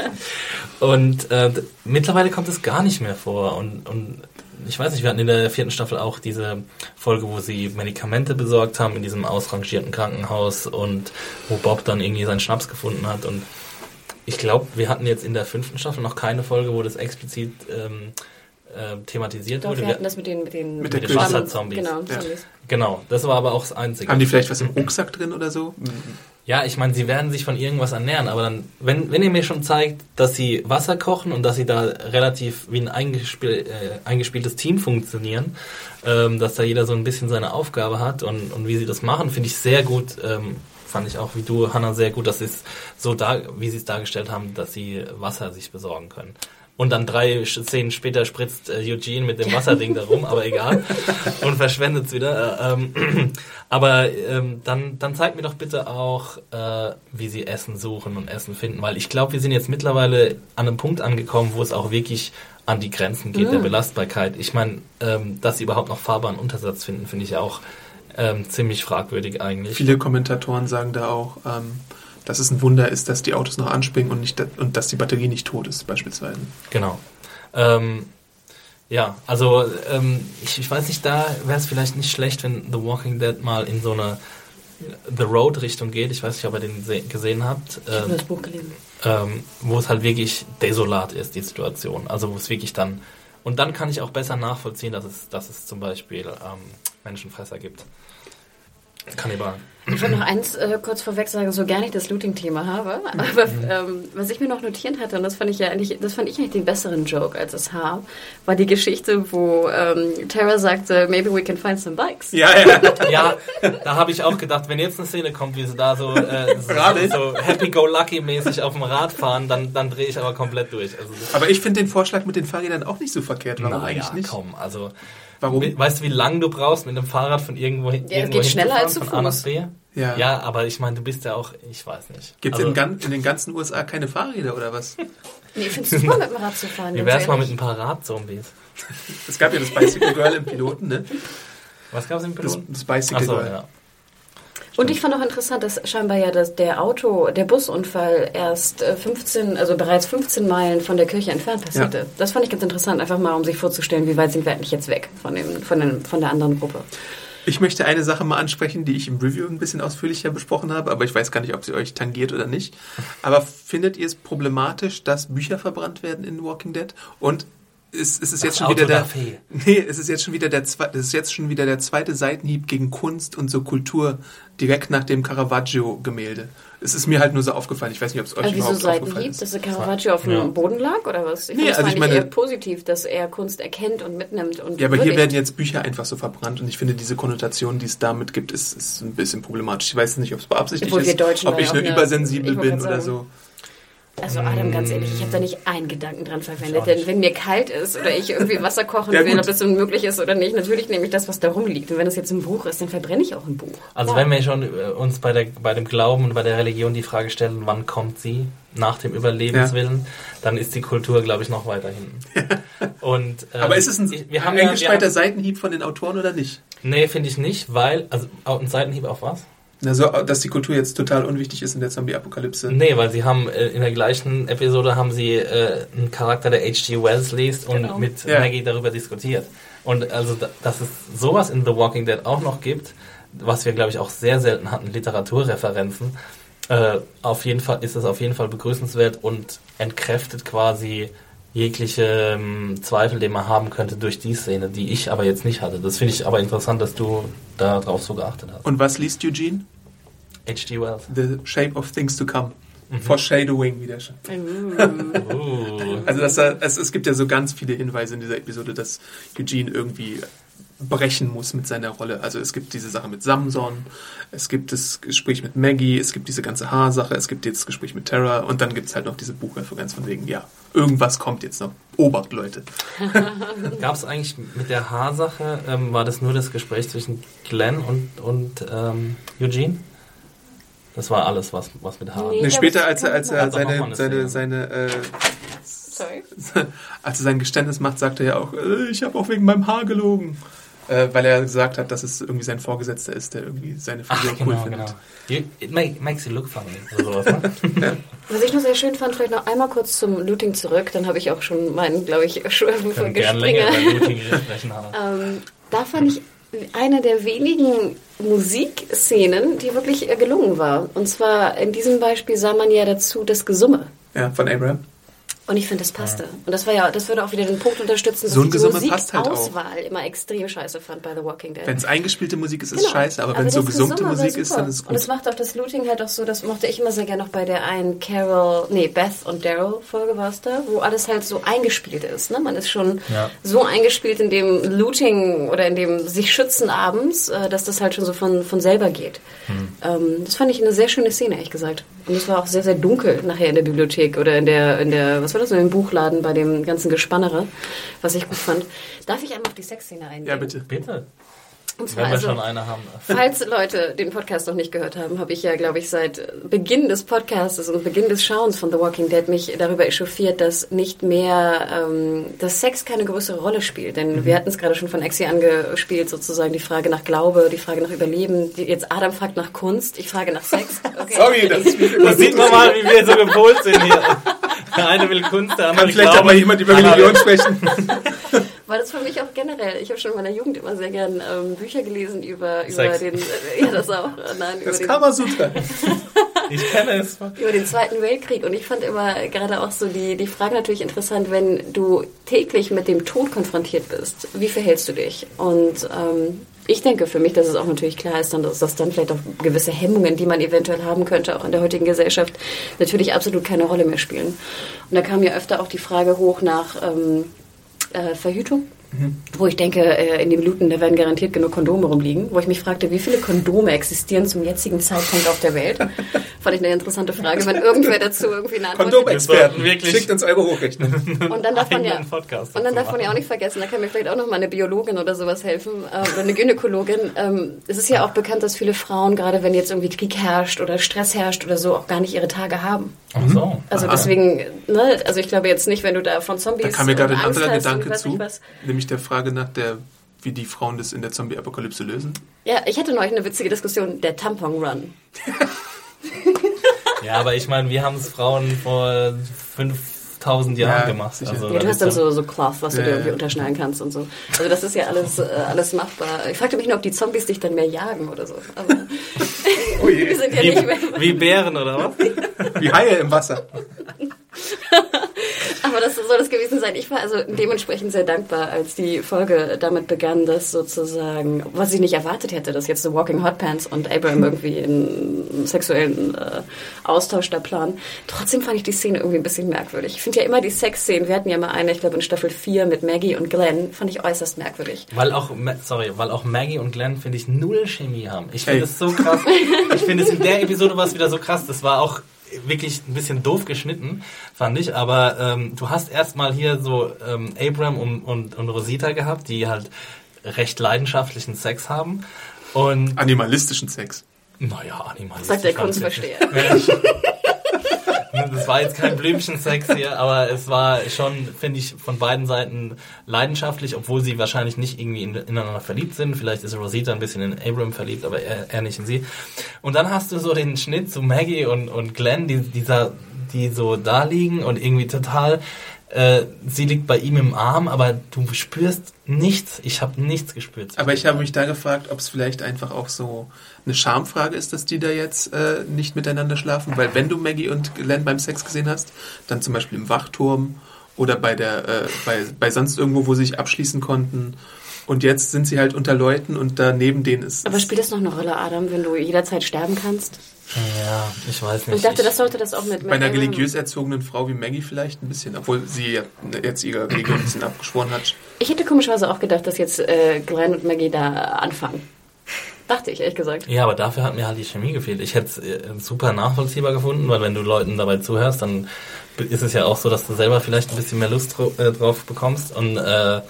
Und äh, mittlerweile kommt es gar nicht mehr vor. Und, und ich weiß nicht, wir hatten in der vierten Staffel auch diese Folge, wo sie Medikamente besorgt haben in diesem ausrangierten Krankenhaus und wo Bob dann irgendwie seinen Schnaps gefunden hat. Und ich glaube, wir hatten jetzt in der fünften Staffel noch keine Folge, wo das explizit ähm, äh, thematisiert Doch, wurde. wir Wir- hatten das mit den, mit den, Mit der den Wasserzombies. Genau, Ja. Genau, das war aber auch das Einzige. Haben die vielleicht was im Rucksack drin oder so? Ja, ich meine, sie werden sich von irgendwas ernähren, aber dann, wenn, wenn ihr mir schon zeigt, dass sie Wasser kochen und dass sie da relativ wie ein eingespiel, äh, eingespieltes Team funktionieren, ähm, dass da jeder so ein bisschen seine Aufgabe hat und, und wie sie das machen, finde ich sehr gut. Ähm, fand ich auch wie du, Hannah, sehr gut, dass sie es so da, wie sie es dargestellt haben, dass sie Wasser sich besorgen können. Und dann drei Szenen später spritzt äh, Eugene mit dem Wasserding da rum, aber egal. Und verschwendet es wieder. Äh, ähm, aber ähm, dann, dann zeigt mir doch bitte auch, äh, wie sie Essen suchen und Essen finden. Weil ich glaube, wir sind jetzt mittlerweile an einem Punkt angekommen, wo es auch wirklich an die Grenzen geht, der Belastbarkeit. Ich meine, ähm, dass sie überhaupt noch fahrbaren Untersatz finden, finde ich auch ähm, ziemlich fragwürdig eigentlich. Viele Kommentatoren sagen da auch, ähm, dass es ein Wunder ist, dass die Autos noch anspringen und, nicht, und dass die Batterie nicht tot ist, beispielsweise. Genau. Ähm, ja, also ähm, ich, ich weiß nicht, da wäre es vielleicht nicht schlecht, wenn The Walking Dead mal in so eine The Road Richtung geht. Ich weiß nicht, ob ihr den se- gesehen habt. Ich habe Ähm, das Buch gelesen. ähm, wo es halt wirklich desolat ist, die Situation. Also wo es wirklich dann. Und dann kann ich auch besser nachvollziehen, dass es, dass es zum Beispiel ähm, Menschenfresser gibt. Kannibalen. Ich wollte noch eins äh, kurz vorweg sagen, so gerne ich das Looting-Thema habe, aber ähm, was ich mir noch notiert hatte, und das fand ich ja eigentlich, das fand ich eigentlich den besseren Joke als das Haar, war die Geschichte, wo ähm, Tara sagte, maybe we can find some bikes. Ja, ja. Ja, da habe ich auch gedacht, wenn jetzt eine Szene kommt, wie sie da so, äh, so, so Happy-Go-Lucky-mäßig auf dem Rad fahren, dann, dann drehe ich aber komplett durch. Also, Aber ich finde den Vorschlag mit den Fahrrädern auch nicht so verkehrt. Warum Na eigentlich ja, nicht? komm, also. Warum? We- Weißt du, wie lange du brauchst mit einem Fahrrad von irgendwo hin? Ja, es geht schneller als zu von A nach Fuß. B? Ja. Ja, aber ich meine, du bist ja auch, ich weiß nicht. Gibt es Also, in, gan- in den ganzen USA keine Fahrräder oder was? Nee, ich finde es super, mit dem Rad zu fahren. Wie wär's mal mit ein paar Radzombies? Es gab ja das Bicycle Girl im Piloten, ne? Was gab's im Das, Piloten? das Bicycle Achso, Girl. ja. Und ich fand auch interessant, dass scheinbar ja das, der Auto, der Busunfall erst äh, 15, also bereits 15 Meilen von der Kirche entfernt passierte. Ja. Das fand ich ganz interessant, einfach mal um sich vorzustellen, wie weit sind wir eigentlich jetzt weg von, dem, von, dem, von der anderen Gruppe. Ich möchte eine Sache mal ansprechen, die ich im Review ein bisschen ausführlicher besprochen habe, aber ich weiß gar nicht, ob sie euch tangiert oder nicht. Aber findet ihr es problematisch, dass Bücher verbrannt werden in Walking Dead? Und ist, ist es jetzt Das schon wieder der. Nee, es ist jetzt schon wieder der zwe- das ist jetzt schon wieder der zweite Seitenhieb gegen Kunst und so Kultur direkt nach dem Caravaggio Gemälde. Es ist mir halt nur so aufgefallen. Ich weiß nicht, ob es euch Aber wieso überhaupt aufgefallen Seitenhieb? ist. Dass der Caravaggio auf dem Ja. Boden lag oder was? Ich Nee, also ich meine- eher positiv, dass er Kunst erkennt und mitnimmt und Ja, aber hier würdigt. werden jetzt Bücher einfach so verbrannt und ich finde, diese Konnotation, die es damit gibt, ist, ist ein bisschen problematisch. Ich weiß nicht, ob es beabsichtigt Obwohl ist, ob ich nur übersensibel bin oder sagen. so. Also Adam, ganz ehrlich, ich habe da nicht einen Gedanken dran verwendet. Denn wenn mir kalt ist oder ich irgendwie Wasser kochen Ja, will, gut. ob das so möglich ist oder nicht, natürlich nehme ich das, was da rumliegt. Und wenn das jetzt ein Buch ist, dann verbrenne ich auch ein Buch. Also Ja. wenn wir schon äh, uns bei, der, bei dem Glauben und bei der Religion die Frage stellen, wann kommt sie nach dem Überlebenswillen, dann ist die Kultur, glaube ich, noch weiter hinten. Und, ähm, Aber ist es ein ich- wir haben ja, wir haben, Seitenhieb von den Autoren oder nicht? Nee, finde ich nicht, weil, also ein Seitenhieb auf was? Also, dass die Kultur jetzt total unwichtig ist in der Zombie-Apokalypse. Nee, weil sie haben äh, in der gleichen Episode haben sie äh, einen Charakter, der H.G. Wells liest und Genau. mit Ja. Maggie darüber diskutiert. Und also, da- dass es sowas in The Walking Dead auch noch gibt, was wir, glaube ich, auch sehr selten hatten, Literaturreferenzen, äh, auf jeden Fall ist es auf jeden Fall begrüßenswert und entkräftet quasi jegliche ähm, Zweifel, den man haben könnte durch die Szene, die ich aber jetzt nicht hatte. Das finde ich aber interessant, dass du darauf so geachtet hast. Und was liest Eugene? H.G. Wells. The Shape of Things to Come. Mhm. Foreshadowing, wie der schon. Uh. Also das, es, es gibt ja so ganz viele Hinweise in dieser Episode, dass Eugene irgendwie brechen muss mit seiner Rolle. Also es gibt diese Sache mit Samson, es gibt das Gespräch mit Maggie, es gibt diese ganze Haarsache, es gibt jetzt das Gespräch mit Tara und dann gibt es halt noch diese Buchreferenz von wegen, ja, irgendwas kommt jetzt noch. Obacht, Leute. Gab es eigentlich mit der Haarsache, ähm, war das nur das Gespräch zwischen Glenn und, und ähm, Eugene? Das war alles, was, was mit Haaren. Nee. Ne, Ich später, als er, als er seine, eine seine, seine, äh, Sorry. als er sein Geständnis macht, sagt er ja auch, äh, ich habe auch wegen meinem Haar gelogen. Äh, weil er gesagt hat, dass es irgendwie sein Vorgesetzter ist, der irgendwie seine Ach, Figur cool genau, findet. genau. You, it make, makes you look funny. Oder sowas, ne? Was ich noch sehr schön fand, vielleicht noch einmal kurz zum Looting zurück, dann habe ich auch schon meinen, glaube ich, Gespringe. über Looting sprechen. aber- Ähm, da fand ich eine der wenigen Musikszenen, die wirklich äh, gelungen war. Und zwar in diesem Beispiel sah man ja dazu das Gesumme. Ja, von Abraham. Und ich finde, das passte. Und das war ja, das würde auch wieder den Punkt unterstützen, dass So ich die halt. Musikauswahl immer extrem scheiße fand bei The Walking Dead. Wenn es eingespielte Musik ist, ist Genau. es scheiße, aber wenn es so gesummte Musik ist, dann ist es Und es gut. macht auch das Looting halt auch so, das mochte ich immer sehr gerne noch bei der einen Carol, nee, Beth und Daryl Folge war es da, wo alles halt so eingespielt ist. Ne? Man ist schon Ja. so eingespielt in dem Looting oder in dem sich schützen abends, äh, dass das halt schon so von, von selber geht. Hm. Ähm, das fand ich eine sehr schöne Szene, ehrlich gesagt. Und es war auch sehr, sehr dunkel nachher in der Bibliothek oder in der, in der, was war das, in dem Buchladen bei dem ganzen Gespannere, was ich gut fand. Darf ich einmal auf die Sexszene eingehen? Ja, bitte. Bitte. Und zwar Wenn wir also, schon eine haben. Falls Leute den Podcast noch nicht gehört haben, habe ich ja, glaube ich, seit Beginn des Podcasts und Beginn des Schauens von The Walking Dead mich darüber echauffiert, dass nicht mehr, ähm, dass Sex keine größere Rolle spielt. Denn Mhm. wir hatten es gerade schon von Exi angespielt, sozusagen die Frage nach Glaube, die Frage nach Überleben. Die, jetzt Adam fragt nach Kunst, ich frage nach Sex. Okay. Sorry, das ist Da sieht man mal, wie wir so gepolt sind hier. Der eine will Kunst, der andere Kann vielleicht auch Glaube. mal jemand über Religion sprechen. Weil das für mich auch generell, ich habe schon in meiner Jugend immer sehr gern ähm, Bücher gelesen über, über Sex. den, äh, ja das auch, äh, nein, über Das den, Kamasutra. Ich kenne es. über den Zweiten Weltkrieg. Und ich fand immer gerade auch so die, die Frage natürlich interessant, wenn du täglich mit dem Tod konfrontiert bist, wie verhältst du dich? Und ähm, ich denke für mich, dass es auch natürlich klar ist, dann, dass das dann vielleicht auch gewisse Hemmungen, die man eventuell haben könnte, auch in der heutigen Gesellschaft, natürlich absolut keine Rolle mehr spielen. Und da kam ja öfter auch die Frage hoch nach ähm, äh, Verhütung. Wo ich denke, äh, in den Minuten, da werden garantiert genug Kondome rumliegen. Wo ich mich fragte, wie viele Kondome existieren zum jetzigen Zeitpunkt auf der Welt? Fand ich eine interessante Frage, wenn irgendwer dazu irgendwie eine Antwort Kondomexperten. Wirklich- Schickt uns eure Hochrechnung. und dann darf man ja, Podcast und dann darf man ja auch nicht vergessen, da kann mir vielleicht auch noch mal eine Biologin oder sowas helfen äh, oder eine Gynäkologin. Ähm, es ist ja auch bekannt, dass viele Frauen, gerade wenn jetzt irgendwie Krieg herrscht oder Stress herrscht oder so, auch gar nicht ihre Tage haben. Ach so. Also deswegen, ne, also ich glaube jetzt nicht, wenn du da von Zombies Da kam mir gerade ein anderer Gedanke zu, was. Nämlich der Frage nach der, wie die Frauen das in der Zombie-Apokalypse lösen. Ja, ich hatte neulich eine witzige Diskussion, der Tampon-Run. Ja, aber ich meine, wir haben es Frauen vor 5000 Jahren Ja, gemacht. Also, Ja, du hast dann so, so Cloth, was du Ja, dir irgendwie unterschneiden kannst und so. Also das ist ja alles, äh, alles machbar. Ich fragte mich nur, ob die Zombies dich dann mehr jagen oder so. Aber Oh sind ja nicht mehr. Wie, wie Bären oder was? Wie Haie im Wasser. Aber das soll das gewesen sein. Ich war also dementsprechend sehr dankbar, als die Folge damit begann, dass sozusagen, was ich nicht erwartet hätte, dass jetzt The Walking Hot Pants und Abraham irgendwie einen sexuellen äh, Austausch da planen. Trotzdem fand ich die Szene irgendwie ein bisschen merkwürdig. Ich finde ja immer die Sexszenen, wir hatten ja mal eine, ich glaube in Staffel 4 mit Maggie und Glenn, fand ich äußerst merkwürdig. Weil auch, sorry, weil auch Maggie und Glenn, finde ich, null Chemie haben. Ich finde es so krass. Ich finde es in der Episode war es wieder so krass. Das war auch wirklich ein bisschen doof geschnitten, fand ich. Aber ähm, du hast erstmal hier so ähm, Abram und, und, und Rosita gehabt, die halt recht leidenschaftlichen Sex haben. Und, Animalistischen Sex. naja, animalistisch. Sagt der. Kunstversteher. Das war jetzt kein Blümchensex hier, aber es war schon, finde ich, von beiden Seiten leidenschaftlich, obwohl sie wahrscheinlich nicht irgendwie in, ineinander verliebt sind. Vielleicht ist Rosita ein bisschen in Abram verliebt, aber er, er nicht in sie. Und dann hast du so den Schnitt zu Maggie und, und Glenn, die, dieser, die so da liegen und irgendwie total, äh, sie liegt bei ihm im Arm, aber du spürst nichts. Ich habe nichts gespürt. Aber ich habe mich da gefragt, ob es vielleicht einfach auch so eine Schamfrage ist, dass die da jetzt äh, nicht miteinander schlafen. Weil wenn du Maggie und Glenn beim Sex gesehen hast, dann zum Beispiel im Wachturm oder bei der, äh, bei, bei sonst irgendwo, wo sie sich abschließen konnten. Und jetzt sind sie halt unter Leuten und da neben denen ist. Aber spielt das noch eine Rolle, Adam, wenn du jederzeit sterben kannst? ja, ich weiß nicht. Ich dachte, ich, das sollte das auch mit bei einer mit religiös erzogenen Frau wie Maggie vielleicht ein bisschen, obwohl sie ja jetzt ihre Religion ein bisschen abgeschworen hat. Ich hätte komischerweise auch gedacht, dass jetzt äh, Glenn und Maggie da anfangen. Dachte ich, ehrlich gesagt. Ja, aber dafür hat mir halt die Chemie gefehlt. Ich hätte es äh, super nachvollziehbar gefunden, weil wenn du Leuten dabei zuhörst, dann ist es ja auch so, dass du selber vielleicht ein bisschen mehr Lust äh, drauf bekommst. Und äh,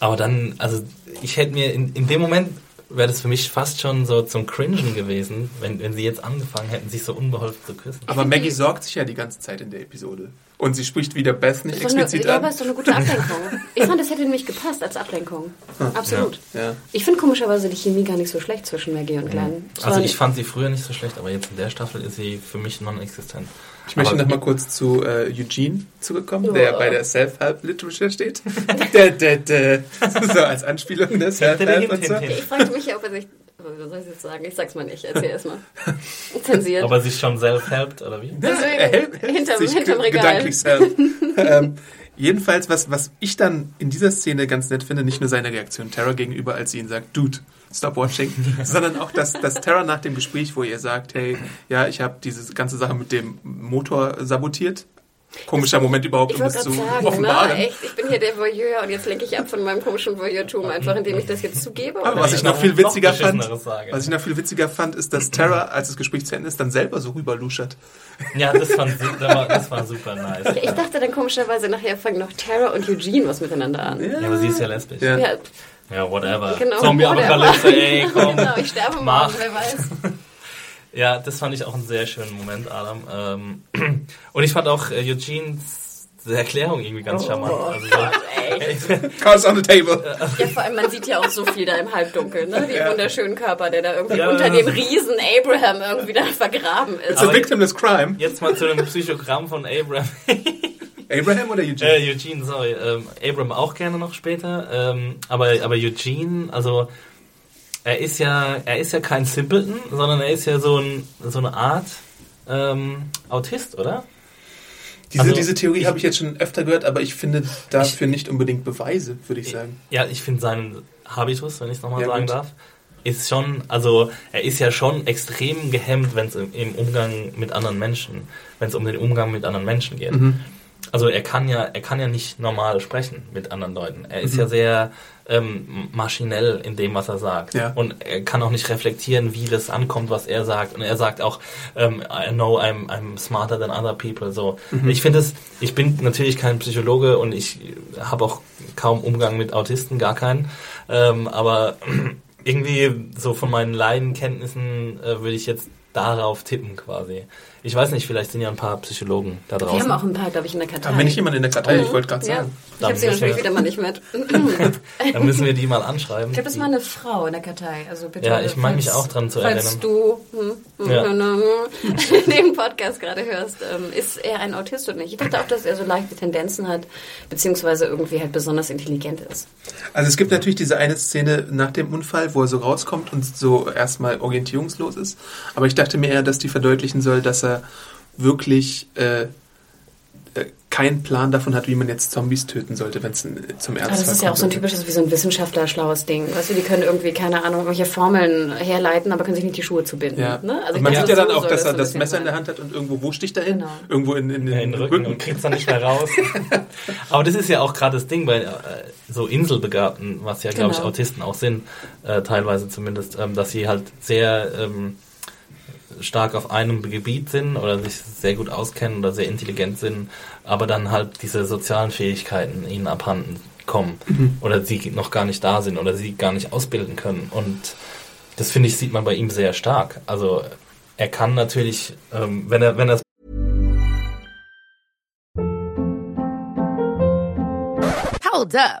aber dann, also ich hätte mir in, in dem Moment wäre das für mich fast schon so zum Cringen gewesen, wenn, wenn sie jetzt angefangen hätten, sich so unbeholfen zu küssen. Aber Maggie sorgt sich ja die ganze Zeit in der Episode. Und sie spricht wieder Beth nicht Ist doch eine, explizit ja, aber an. ist doch eine gute Ablenkung. Ich fand, das hätte nämlich gepasst als Ablenkung. Absolut. Ja. Ich finde komischerweise die Chemie gar nicht so schlecht zwischen Maggie und Glenn. Es Also ich fand sie früher nicht so schlecht, aber jetzt in der Staffel ist sie für mich non-existent. Ich möchte Aber- noch mal kurz zu äh, Eugene zurückkommen, Ja. der bei der Self-Help-Literature steht. dä, dä, dä. So als Anspielung der Self-Help und so. ich fragte mich ja, ob er sich. Was soll ich jetzt sagen? Ich sag's mal nicht. Erzähl erst mal. Zensiert. Aber sie ist schon self-helped, oder wie? Ja, er hält, hält Hinterm- sich hinterm Regal. gedanklich self. ähm, jedenfalls, was, was ich dann in dieser Szene ganz nett finde, nicht nur seine Reaktion Terra gegenüber, als sie ihn sagt, Dude, stop watching, sondern auch, dass, dass Terra nach dem Gespräch, wo ihr sagt, hey, ja, ich habe diese ganze Sache mit dem Motor sabotiert, komischer Moment überhaupt, Ich um das zu sagen, offenbaren. ne, echt, ich bin hier der Voyeur und jetzt lenke ich ab von meinem komischen Voyeurtum, einfach indem ich das jetzt zugebe. Aber was ich Ja, noch viel noch witziger fand, beschisseneres sagen. was ich noch viel witziger fand, ist, dass Tara, als das Gespräch zu Ende ist, dann selber so rüberluschert. Ja, das, fand, das, war, das war super nice. Ich dachte dann komischerweise, nachher fangen noch Tara und Eugene was miteinander an. Ja, aber sie ist ja lesbisch. Ja. Ja, Ja, whatever. Genau, Zombie-Apokalypse, whatever. ey, komm. genau, ich sterbe Mach. morgen, wer weiß. Ja, das fand ich auch einen sehr schönen Moment, Adam. Ähm, und ich fand auch äh, Eugenes Erklärung irgendwie ganz charmant. Also so, Ey. Cards on the table. Ja, vor allem, man sieht ja auch so viel da im Halbdunkel, ne? Die Ja. wunderschönen Körper, der da irgendwie Ja. unter dem Riesen Abraham irgendwie da vergraben ist. It's a victimless crime. jetzt mal zu einem Psychogramm von Abraham. Abraham oder Eugene? Äh, Eugene, sorry. Ähm, Abram auch gerne noch später. Ähm, aber, aber Eugene, also er ist ja, er ist ja kein Simpleton, sondern er ist ja so, ein, so eine Art ähm, Autist, oder? diese, also, diese Theorie ich- habe ich jetzt schon öfter gehört, aber ich finde dafür nicht unbedingt Beweise, würde ich sagen. Ja, ich finde seinen Habitus, wenn ich es nochmal Ja, sagen gut. darf, ist schon, also er ist ja schon extrem gehemmt, wenn es im, im Umgang mit anderen Menschen, wenn es um den Umgang mit anderen Menschen geht. Mhm. Also er kann ja, er kann ja nicht normal sprechen mit anderen Leuten. Er Mhm. ist ja sehr ähm, maschinell in dem, was er sagt. Ja. Und er kann auch nicht reflektieren, wie das ankommt, was er sagt. Und er sagt auch, ähm, I know I'm, I'm smarter than other people. So, Mhm. ich finde es, ich bin natürlich kein Psychologe und ich habe auch kaum Umgang mit Autisten, gar keinen. Ähm, aber irgendwie so von meinen Laienkenntnissen äh, würde ich jetzt darauf tippen quasi. Ich weiß nicht, vielleicht sind ja ein paar Psychologen da Wir draußen. haben auch ein paar, glaube ich, in der Kartei. Haben wir nicht jemanden in der Kartei? Ich wollte gerade Ja, sagen. ich Dann habe sie natürlich wir- wieder mal nicht mit. Ich Dann müssen wir die mal anschreiben. glaube, das war eine Frau in der Kartei. Also bitte, Ja, ich meine mich falls- auch dran zu falls erinnern. du hm, hm, Ja. hm, hm, den Podcast gerade hörst, ähm, ist er ein Autist oder nicht? Ich dachte auch, dass er so leichte Tendenzen hat, beziehungsweise irgendwie halt besonders intelligent ist. Also es gibt natürlich diese eine Szene nach dem Unfall, wo er so rauskommt und so erstmal orientierungslos ist. Aber ich dachte mir eher, dass die verdeutlichen soll, dass er wirklich äh, äh, keinen Plan davon hat, wie man jetzt Zombies töten sollte, wenn es zum Ernstfall Aber das ist ja auch so ein kommt. typisches, wie so ein Wissenschaftler-schlaues Ding. Weißt du, die können irgendwie, keine Ahnung, irgendwelche Formeln herleiten, aber können sich nicht die Schuhe zubinden. Ja. Ne? Also ich man sieht ja dann so auch, dass er das Messer in der. Hand hat und irgendwo, wo sticht er hin? Genau. Irgendwo in, in, in, Ja, in den Rücken und kriegt's dann nicht mehr raus. Aber das ist ja auch gerade das Ding bei äh, so Inselbegabten, was ja, glaube ich, Genau. Autisten auch sind, äh, teilweise zumindest, ähm, dass sie halt sehr ähm, stark auf einem Gebiet sind oder sich sehr gut auskennen oder sehr intelligent sind, aber dann halt diese sozialen Fähigkeiten ihnen abhanden kommen oder sie noch gar nicht da sind oder sie gar nicht ausbilden können. Und das finde ich, sieht man bei ihm sehr stark. Also er kann natürlich, ähm, wenn er, wenn er Hold up.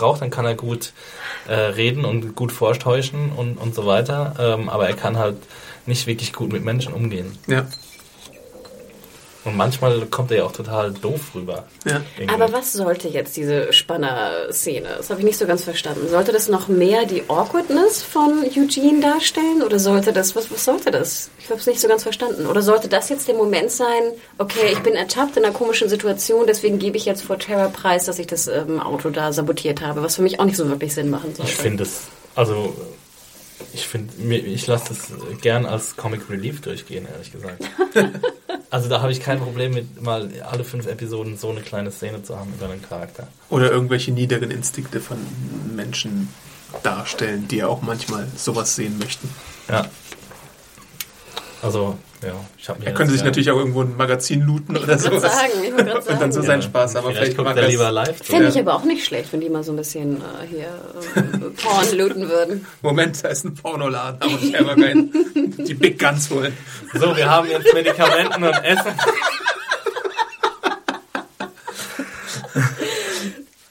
braucht, dann kann er gut äh, reden und gut vortäuschen und, und so weiter. Ähm, aber er kann halt nicht wirklich gut mit Menschen umgehen. Ja, Und manchmal kommt er ja auch total doof rüber. ja. Aber was sollte jetzt diese Spanner-Szene? Das habe ich nicht so ganz verstanden. Sollte das noch mehr die Awkwardness von Eugene darstellen? Oder sollte das, was, was sollte das? Ich habe es nicht so ganz verstanden. Oder sollte das jetzt der Moment sein, okay, ich bin ertappt in einer komischen Situation, deswegen gebe ich jetzt vor Terra preis, dass ich das ähm, Auto da sabotiert habe, was für mich auch nicht so wirklich Sinn machen sollte. Ich finde es, also ich finde, ich lasse das gern als Comic Relief durchgehen, ehrlich gesagt. also da habe ich kein Problem mit, mal alle fünf Episoden so eine kleine Szene zu haben über einen Charakter. Oder irgendwelche niederen Instinkte von Menschen darstellen, die ja auch manchmal sowas sehen möchten. Ja. Also, ja, ich habe mir. Er könnte sich ja, natürlich auch irgendwo ein Magazin looten oder Ich wollte sowas. sagen, ich gerade Und dann so sagen. seinen Spaß haben. Aber Vielleicht vielleicht mag er er lieber live. Fände Ja. ich aber auch nicht schlecht, wenn die mal so ein bisschen äh, hier äh, Porn looten würden. Moment, da ist ein Pornoladen, aber ich einfach rein die Big Guns holen. So, wir haben jetzt Medikamenten und Essen.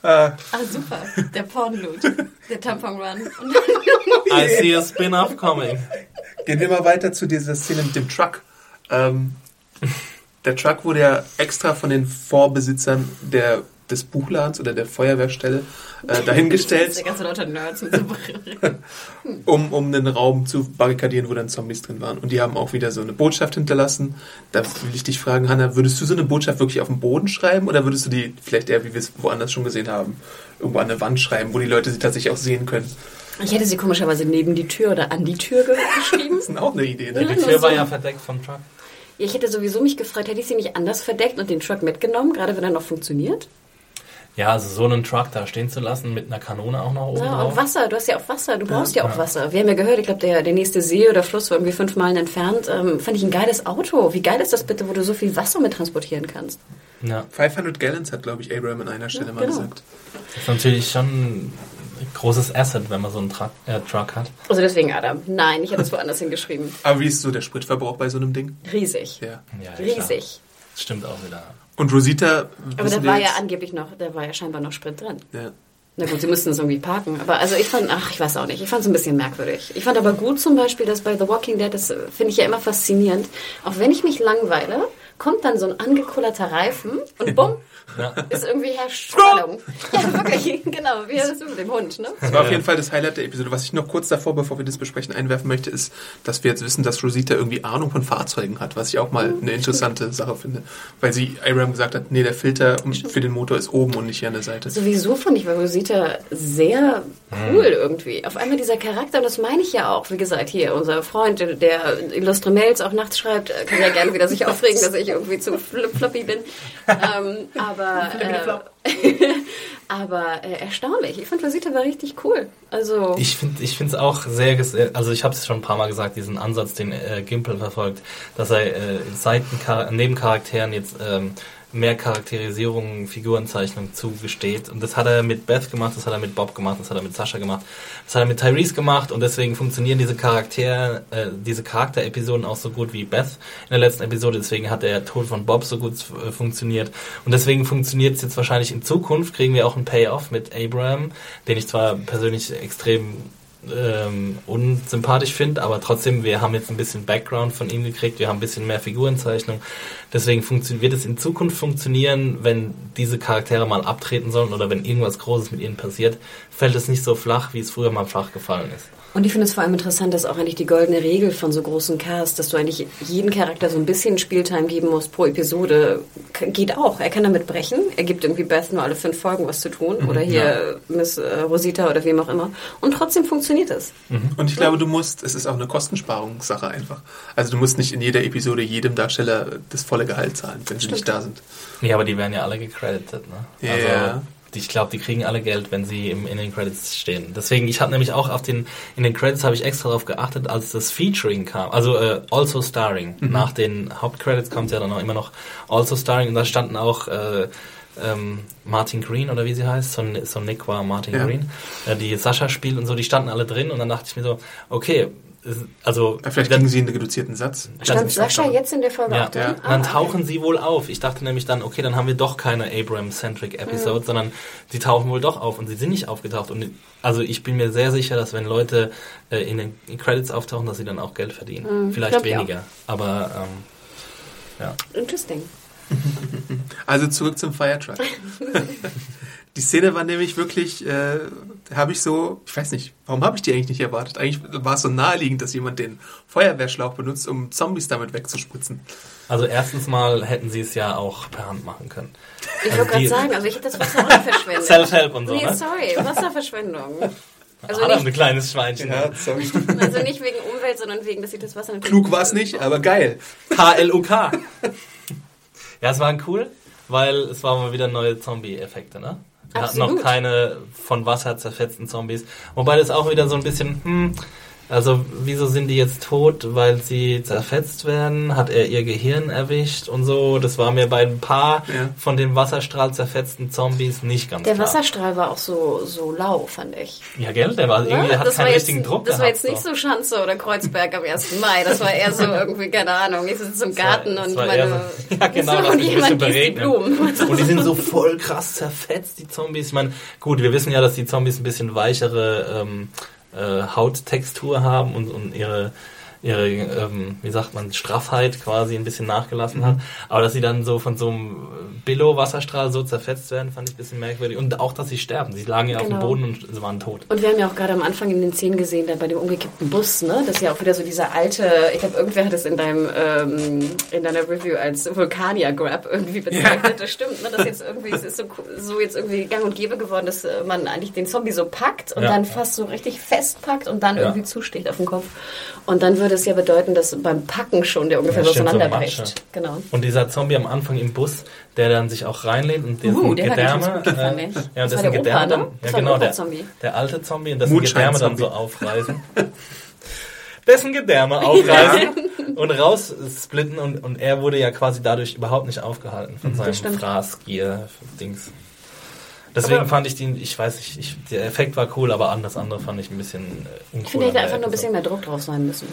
Ah, super. Der Porn-Loot. Der Tampon-Run. I see a spin-off coming. Gehen wir mal weiter zu dieser Szene mit dem Truck. Ähm, der Truck wurde ja extra von den Vorbesitzern der des Buchladens oder der Feuerwehrstelle äh, dahingestellt, Der ganze lauter Nerds mit so um, um einen Raum zu barrikadieren, wo dann Zombies drin waren. Und die haben auch wieder so eine Botschaft hinterlassen. Da will ich dich fragen, Hanna, würdest du so eine Botschaft wirklich auf den Boden schreiben oder würdest du die vielleicht eher, wie wir es woanders schon gesehen haben, irgendwo an der Wand schreiben, wo die Leute sie tatsächlich auch sehen können? Ich hätte sie komischerweise neben die Tür oder an die Tür ge- geschrieben. Das ist auch eine Idee. Ne? Die Tür war ja verdeckt vom Truck. Ja, ich hätte sowieso mich gefragt, hätte ich sie nicht anders verdeckt und den Truck mitgenommen, gerade wenn er noch funktioniert? Ja, also so einen Truck da stehen zu lassen mit einer Kanone auch noch oben Ja, drauf. und Wasser, du hast ja auch Wasser, du brauchst ja, auch Wasser. Wir haben ja gehört, ich glaube, der, der nächste See oder Fluss war irgendwie fünf Meilen entfernt. Ähm, fand ich ein geiles Auto. Wie geil ist das bitte, wo du so viel Wasser mit transportieren kannst? Ja, 500 Gallons hat, glaube ich, Abraham an einer Stelle mal genau. gesagt. das ist natürlich schon ein großes Asset, wenn man so einen Truck, äh, Truck hat. Also deswegen, Adam, nein, ich hätte es woanders hingeschrieben. Aber wie ist so der Spritverbrauch bei so einem Ding? Riesig. Ja. Ja, Riesig. Das stimmt auch wieder. Und Rosita, Aber da war ja angeblich noch, da war ja scheinbar noch Sprit drin. ja. Na gut, sie mussten es irgendwie parken. Aber also ich fand, ach, ich weiß auch nicht. Ich fand es ein bisschen merkwürdig. Ich fand aber gut zum Beispiel, dass bei The Walking Dead, das finde ich ja immer faszinierend, auch wenn ich mich langweile, kommt dann so ein angekullerter Reifen und bumm, Ja. ist irgendwie Herstellung. Ja, wirklich, genau, wie das mit dem Hund, ne? Das war auf jeden Fall das Highlight der Episode. Was ich noch kurz davor, bevor wir das besprechen, einwerfen möchte, ist, dass wir jetzt wissen, dass Rosita irgendwie Ahnung von Fahrzeugen hat, was ich auch mal eine interessante Sache finde. Weil sie Abraham gesagt hat, nee, der Filter für den Motor ist oben und nicht hier an der Seite. Sowieso fand ich bei Rosita sehr cool irgendwie. Auf einmal dieser Charakter, und das meine ich ja auch, wie gesagt, hier, unser Freund, der illustre Mails auch nachts schreibt, äh, kann ja gerne wieder sich aufregen, dass ich irgendwie zu floppy bin. ähm, aber äh, aber äh, erstaunlich. Ich fand Rosita war richtig cool. Also Ich finde ich finde es auch sehr, ges- also ich habe es schon ein paar Mal gesagt, diesen Ansatz, den äh, Gimpel verfolgt, dass er äh, Seitenchar Nebencharakteren jetzt ähm, mehr Charakterisierung, Figurenzeichnung zugesteht. Und das hat er mit Beth gemacht, das hat er mit Bob gemacht, das hat er mit Sascha gemacht, das hat er mit Tyrese gemacht und deswegen funktionieren diese Charaktere, äh, diese Charakterepisoden auch so gut wie Beth in der letzten Episode. Deswegen hat der Tod von Bob so gut äh, funktioniert. Und deswegen funktioniert es jetzt wahrscheinlich in Zukunft, kriegen wir auch einen Payoff mit Abraham, den ich zwar persönlich extrem ähm, unsympathisch finde, aber trotzdem, wir haben jetzt ein bisschen Background von ihm gekriegt, wir haben ein bisschen mehr Figurenzeichnung. Deswegen wird es in Zukunft funktionieren, wenn diese Charaktere mal abtreten sollen oder wenn irgendwas Großes mit ihnen passiert, fällt es nicht so flach, wie es früher mal flach gefallen ist. Und ich finde es vor allem interessant, dass auch eigentlich die goldene Regel von so großen Casts, dass du eigentlich jeden Charakter so ein bisschen Spieltime geben musst pro Episode, geht auch. Er kann damit brechen. Er gibt irgendwie Beth nur alle fünf Folgen was zu tun. Oder hier Miss äh, Rosita oder wem auch immer. Und trotzdem funktioniert es. Und ich glaube, du musst, es ist auch eine Kostensparungssache einfach. Also du musst nicht in jeder Episode jedem Darsteller das volle Gehalt zahlen, wenn sie nicht da sind. Nee, aber die werden ja alle gecredited, ne? Ja. Also, die- ich glaube, die kriegen alle Geld, wenn sie im, in den Credits stehen. Deswegen, ich habe nämlich auch auf den, in den Credits habe ich extra darauf geachtet, als das Featuring kam, also äh, Also Starring. Nach den Hauptcredits kommt ja dann auch immer noch Also Starring und da standen auch äh, ähm, Martin Green oder wie sie heißt, so, so Nick war Martin Ja. Green, äh, die Sascha spielt und so, die standen alle drin und dann dachte ich mir so, okay, also Vielleicht kriegen sie einen reduzierten Satz. Stand Sascha auftauchen. jetzt in der Folge ja, auch drin? ja. dann tauchen sie wohl auf. Ich dachte nämlich dann, okay, dann haben wir doch keine Abrams-centric Episode, sondern die tauchen wohl doch auf und sie sind nicht aufgetaucht. Und also ich bin mir sehr sicher, dass wenn Leute äh, in den Credits auftauchen, dass sie dann auch Geld verdienen. Vielleicht glaub ich auch. weniger, aber ähm, ja. Interesting. Also zurück zum Firetruck. die Szene war nämlich wirklich, äh, habe ich so, ich weiß nicht, warum habe ich die eigentlich nicht erwartet? Eigentlich war es so naheliegend, dass jemand den Feuerwehrschlauch benutzt, um Zombies damit wegzuspritzen. Also erstens mal hätten sie es ja auch per Hand machen können. Ich Also wollte gerade sagen, also ich hätte das Wasser auch verschwendet. Self-Help und so, Nee, ne? sorry, Wasserverschwendung. Also Adam, nicht, ein kleines Schweinchen. sorry. also nicht wegen Umwelt, sondern wegen, dass ich das Wasser. Klug war es nicht, aber geil. K-L-U-K. ja, es war cool, weil es waren mal wieder neue Zombie-Effekte, ne? Wir hatten noch Absolut. keine von Wasser zerfetzten Zombies. Wobei das auch wieder so ein bisschen, hm, also wieso sind die jetzt tot, weil sie zerfetzt werden? Hat er ihr Gehirn erwischt und so? Das war mir bei ein paar Ja. von den Wasserstrahl zerfetzten Zombies nicht ganz Der klar. Wasserstrahl war auch so, so lau, fand ich. Ja, gell? Der war irgendwie, Ja, hat keinen war richtigen jetzt, Druck Das war gehabt. jetzt nicht so Schanze oder Kreuzberg am 1. Mai. Das war eher so irgendwie, keine Ahnung, ich sitze im Garten Das und war meine... so, ja, genau, so, und jemand gießt die. Blumen. Und die sind so voll krass zerfetzt, die Zombies. Ich meine, gut, wir wissen ja, dass die Zombies ein bisschen weichere ähm, äh, Hauttextur haben und, und ihre ihre, ähm, wie sagt man, Straffheit quasi ein bisschen nachgelassen hat. Aber dass sie dann so von so einem Billow-Wasserstrahl so zerfetzt werden, fand ich ein bisschen merkwürdig. Und auch, dass sie sterben. Sie lagen ja auf dem Genau. Boden und sie waren tot. Und wir haben ja auch gerade am Anfang in den Szenen gesehen, da bei dem umgekippten Bus, ne? Das ist ja auch wieder so dieser alte, ich glaube, irgendwer hat es in deinem ähm, in deiner Review als Vulkanier-Grab irgendwie bezeichnet. Das stimmt, ne? Das jetzt irgendwie, es ist so, so jetzt irgendwie gang und gäbe geworden, dass äh, man eigentlich den Zombie so packt und Ja. dann fast so richtig festpackt und dann Ja. irgendwie zusticht auf den Kopf. Und dann würde es ja bedeuten, dass beim Packen schon der ungefähr Ja, so so auseinanderbricht. Matsche. genau. Und dieser Zombie am Anfang im Bus, der dann sich auch reinlehnt und dessen Uh, Gedärme, gefallen, äh, ey. ja, und dessen Gedärme ne? dann, ja genau, der, der alte Zombie und dessen Gedärme dann so aufreißen. dessen Gedärme aufreißen und raussplitten und, und er wurde ja quasi dadurch überhaupt nicht aufgehalten von seinem. Fraßgier-Dings. Deswegen fand ich den, ich weiß nicht, ich, der Effekt war cool, aber an das andere fand ich ein bisschen äh, uncool. Ich finde, hätte einfach nur ein bisschen mehr Druck drauf sein müssen.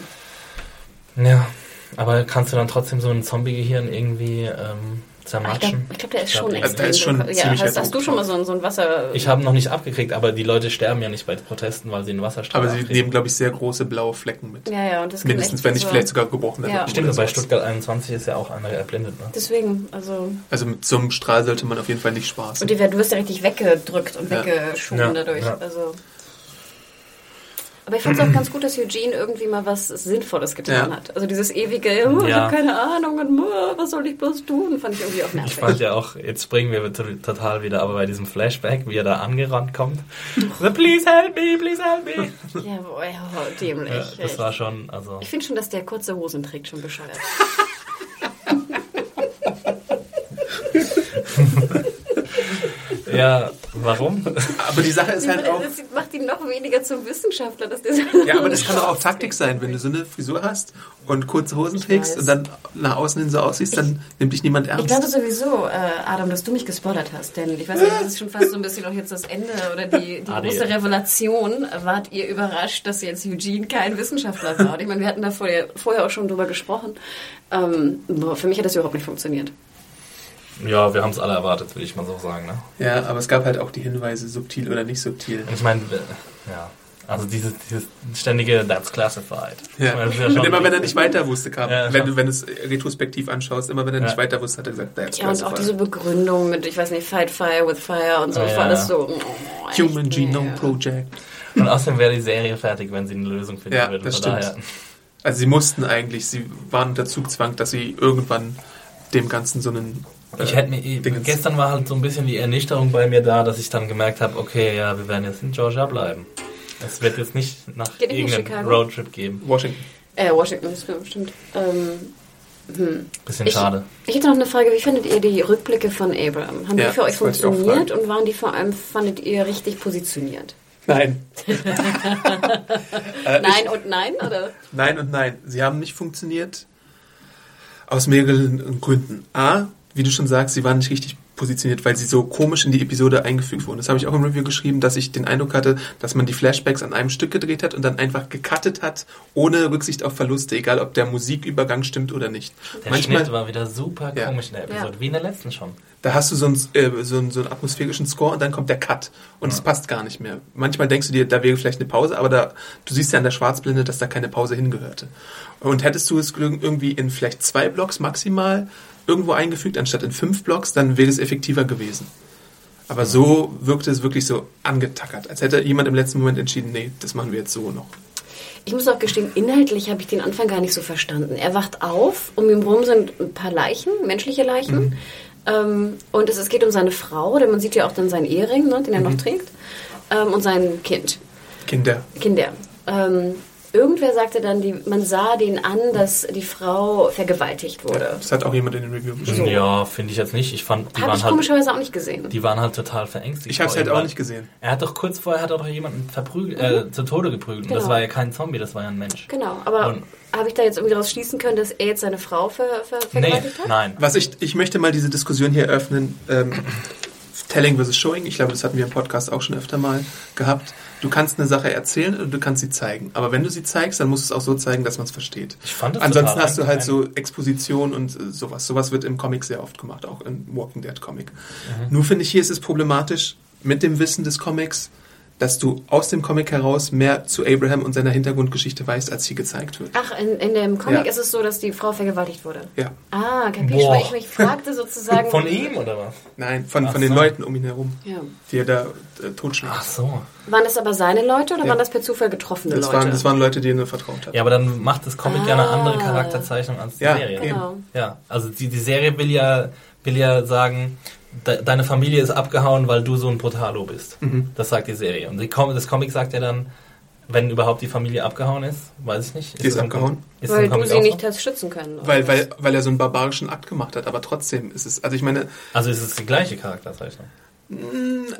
Ja, aber kannst du dann trotzdem so ein Zombie-Gehirn irgendwie ähm, Ich glaube, zermatschen? ich glaub, der ist schon glaub, Also, da ist extrem. schon ja, hast, hast du schon mal so, ein- so ein Wasser... Ich habe noch nicht abgekriegt, aber die Leute sterben ja nicht bei Protesten, weil sie einen Wasserstrahl Aber sie abkriegen. nehmen, glaube ich, sehr große blaue Flecken mit. ja, ja, und das Mindestens, wenn nicht so- vielleicht sogar gebrochene Ja. Rippen Stimmt, bei. Stuttgart 21 ist ja auch einer erblindet. Ne? Deswegen, also... Also mit so einem Strahl sollte man auf jeden Fall nicht spaßen. Und die, werden- du wirst ja richtig weggedrückt und Ja. weggeschoben Ja, dadurch. ja. Also... Aber ich fand es auch ganz gut, dass Eugene irgendwie mal was Sinnvolles getan Ja. hat. Also dieses ewige, oh, ich Ja. habe keine Ahnung und oh, was soll ich bloß tun, fand ich irgendwie auch nervig. Ich fand ja auch, jetzt springen wir to- total wieder, aber bei diesem Flashback, wie er da angerannt kommt. So, please help me, please help me. ja, boah, ja, dämlich. Ja, echt. das war schon, also. ich finde schon, dass der kurze Hosen trägt, schon bescheuert. Ja, warum? Aber die Sache ist halt auch... Das macht ihn noch weniger zum Wissenschaftler. Dass der Ja, aber das kann doch auch Taktik sein, wenn du so eine Frisur hast und kurze Hosen trägst und dann nach außen hin so aussiehst, dann nimmt dich niemand Ich ernst. glaube sowieso, äh, Adam, dass du mich gespoilert hast, denn ich weiß nicht, das ist schon fast so ein bisschen auch jetzt das Ende oder die, die Adi. große Revelation. Wart ihr überrascht, dass jetzt Eugene kein Wissenschaftler war? Und ich meine, wir hatten da vorher, vorher auch schon drüber gesprochen. Ähm, boah, für mich hat das überhaupt nicht funktioniert. Ja, wir haben es alle erwartet, würde ich mal so sagen. Ne? Ja, aber es gab halt auch die Hinweise, subtil oder nicht subtil. Und ich meine, äh, ja, also dieses, dieses ständige That's classified. Ja. Meine, das ist ja und immer wenn er nicht weiter wusste, kam, Ja, wenn du wenn du es retrospektiv anschaust, immer wenn er Ja. nicht weiter wusste, hat er gesagt, that's Ja, und auch diese classified. Begründung mit, ich weiß nicht, Fight Fire with Fire und so. Ja, das war ja. alles so. oh, Human. Genome Project. Und außerdem wäre die Serie fertig, wenn sie eine Lösung finden Ja, würde. das stimmt. daher- Also sie mussten eigentlich, sie waren unter Zugzwang, dass sie irgendwann dem Ganzen so einen Ich hätte mir, eh- Dingens- gestern war halt so ein bisschen die Ernüchterung bei mir da, dass ich dann gemerkt habe, okay, ja, wir werden jetzt in Georgia bleiben. Es wird jetzt nicht nach Geht irgendeinem? Roadtrip geben. Washington. Äh, Washington, das stimmt. Ähm, Bisschen Ich, schade. ich hätte noch eine Frage, wie findet ihr die Rückblicke von Abraham? Haben Ja, die für euch ich funktioniert und waren die vor allem, fandet ihr richtig positioniert? Nein. Äh, nein und nein, oder? Nein und nein. Sie haben nicht funktioniert. Aus mehreren Gründen. A, wie du schon sagst, sie waren nicht richtig positioniert, weil sie so komisch in die Episode eingefügt wurden. Das habe ich auch im Review geschrieben, dass ich den Eindruck hatte, dass man die Flashbacks an einem Stück gedreht hat und dann einfach gecuttet hat, ohne Rücksicht auf Verluste, egal ob der Musikübergang stimmt oder nicht. Der Manchmal, Schnitt war wieder super Ja. komisch in der Episode, Ja. wie in der letzten schon. da hast du so einen, äh, so, einen, so einen atmosphärischen Score und dann kommt der Cut und es passt gar nicht mehr. Manchmal denkst du dir, da wäre vielleicht eine Pause, aber da, du siehst ja an der Schwarzblende, dass da keine Pause hingehörte. Und hättest du es irgendwie in vielleicht zwei Blocks maximal irgendwo eingefügt, anstatt in fünf Blocks, dann wäre es effektiver gewesen. Aber so wirkte es wirklich so angetackert, als hätte jemand im letzten Moment entschieden, nee, das machen wir jetzt so noch. Ich muss auch gestehen, inhaltlich habe ich den Anfang gar nicht so verstanden. Er wacht auf, um ihn rum sind ein paar Leichen, menschliche Leichen. Mhm. Ähm, und es, es geht um seine Frau, denn man sieht ja auch dann seinen Ehering, ne, den er Mhm. noch trägt. Ähm, und sein Kind. Kinder. Kinder. Ähm, irgendwer sagte dann, die, man sah den an, dass die Frau vergewaltigt wurde. Das hat auch jemand in den Review geschrieben. Ja, finde ich jetzt nicht. Ich fand, die Habe waren ich halt, komischerweise auch nicht gesehen. die waren halt total verängstigt. Ich habe es halt auch nicht gesehen. Er hat doch kurz vorher hat er doch jemanden verprügelt, äh, zu Tode geprügelt. Und das Genau. war ja kein Zombie, das war ja ein Mensch. Genau, aber Und- habe ich da jetzt irgendwie daraus schließen können, dass er jetzt seine Frau ver, ver, Nee, vergewaltigt hat? nein. Was ich, ich möchte mal diese Diskussion hier eröffnen. Ähm, Telling versus Showing. Ich glaube, das hatten wir im Podcast auch schon öfter mal gehabt. Du kannst eine Sache erzählen und du kannst sie zeigen. Aber wenn du sie zeigst, dann musst du es auch so zeigen, dass man es versteht. Ich fand es Ansonsten hast du halt so Exposition und äh, sowas. Sowas wird im Comic sehr oft gemacht, auch im Walking Dead Comic. Mhm. Nur finde ich, hier ist es problematisch mit dem Wissen des Comics, dass du aus dem Comic heraus mehr zu Abraham und seiner Hintergrundgeschichte weißt, als hier gezeigt wird. Ach, in, in dem Comic Ja. ist es so, dass die Frau vergewaltigt wurde. Ja. Ah, kapisch, Boah. weil ich mich fragte sozusagen. Von ihm oder was? Nein, von, Ach von den so. Leuten um ihn herum, Ja. die er da äh, totschlägt. Ach so. Waren das aber seine Leute oder Ja. waren das per Zufall getroffene Das Leute? waren, das waren Leute, denen er vertraut hat. Ja, aber dann macht das Comic ja eine Ah. andere Charakterzeichnung als die Ja, Serie. genau. Ja, also die, die Serie will ja, will ja sagen, de, deine Familie ist abgehauen, weil du so ein Brutalo bist. Mhm. Das sagt die Serie. Und die, Com- das Comic sagt ja dann, wenn überhaupt die Familie abgehauen ist, weiß ich nicht. Die ist das im abgehauen? Ist Weil du sie nicht hast schützen können. Weil, weil, weil er so einen barbarischen Akt gemacht hat, aber trotzdem ist es, also ich meine, Also ist es die gleiche Charakterzeichnung. Ja,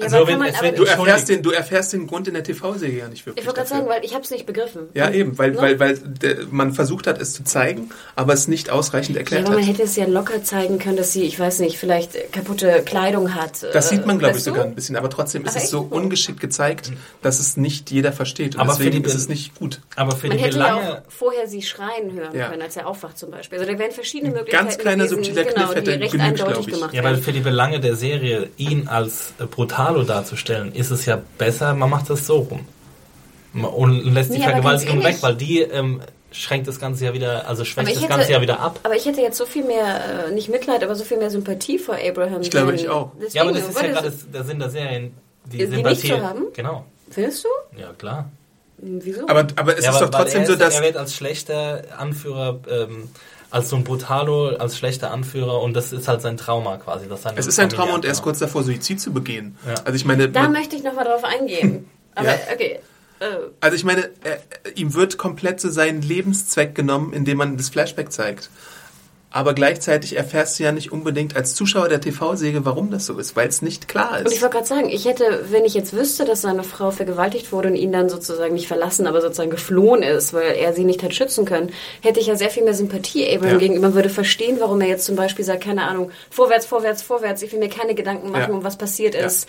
Also wenn- man, wird- du erfährst, den, du erfährst den Grund in der TV-Serie ja nicht wirklich. ich wollte gerade sagen, weil ich habe es nicht begriffen. Ja, eben, weil, Ne? weil, weil der, man versucht hat, es zu zeigen, aber es nicht ausreichend Ja, erklärt aber man hat. hätte es ja locker zeigen können, dass sie, ich weiß nicht, vielleicht äh, kaputte Kleidung hat. Das äh, sieht man, glaube ich, weißt du? sogar ein bisschen, aber trotzdem ist Ach, es so ungeschickt gezeigt, dass es nicht jeder versteht. Und Aber für deswegen die ist es nicht gut. Aber für Man die hätte ja auch vorher sie schreien hören Ja. können, als er aufwacht zum Beispiel. Also da wären verschiedene Möglichkeiten ganz kleiner, subtiler genau, Kniff hätte die recht genügt, eindeutig glaub ich. gemacht Ja, weil für die Belange der Serie, ihn als äh, Brutalo darzustellen, ist es ja besser, man macht das so rum. Und lässt die Nee, aber Vergewaltigung weg, weil die ähm, schränkt das Ganze ja wieder, also schwächt Aber das hätte- Ganze ja wieder ab. Aber ich hätte jetzt so viel mehr, äh, nicht Mitleid, aber so viel mehr Sympathie vor Abraham. Ich glaube, ich auch. Deswegen, Ja, aber das ist ja gerade der Sinn der Serien, die, Die nicht Sympathie. zu haben? Genau, Findest du? ja klar. Hm, Wieso? Aber, aber es ja, ist weil- doch trotzdem er so, ist, dass... Er wird als schlechter Anführer, ähm, als so ein Brutalo, als schlechter Anführer und das ist halt sein Trauma quasi. Seine Es ist ein Familie Trauma und er ist kurz davor, Suizid zu begehen. Ja. Also ich meine, da möchte ich nochmal drauf eingehen. Aber Ja. okay. Äh, also ich meine, er, ihm wird komplett so sein Lebenszweck genommen, indem man das Flashback zeigt. Aber gleichzeitig erfährst du ja nicht unbedingt als Zuschauer der TV-Serie, warum das so ist, weil es nicht klar Und ich ist. wollte gerade sagen, ich hätte, wenn ich jetzt wüsste, dass seine Frau vergewaltigt wurde und ihn dann sozusagen nicht verlassen, aber sozusagen geflohen ist, weil er sie nicht hat schützen können, hätte ich ja sehr viel mehr Sympathie Abraham Ja. gegenüber, würde verstehen, warum er jetzt zum Beispiel sagt, keine Ahnung, vorwärts, vorwärts, vorwärts, ich will mir keine Gedanken machen, Ja. um was passiert Ja. ist.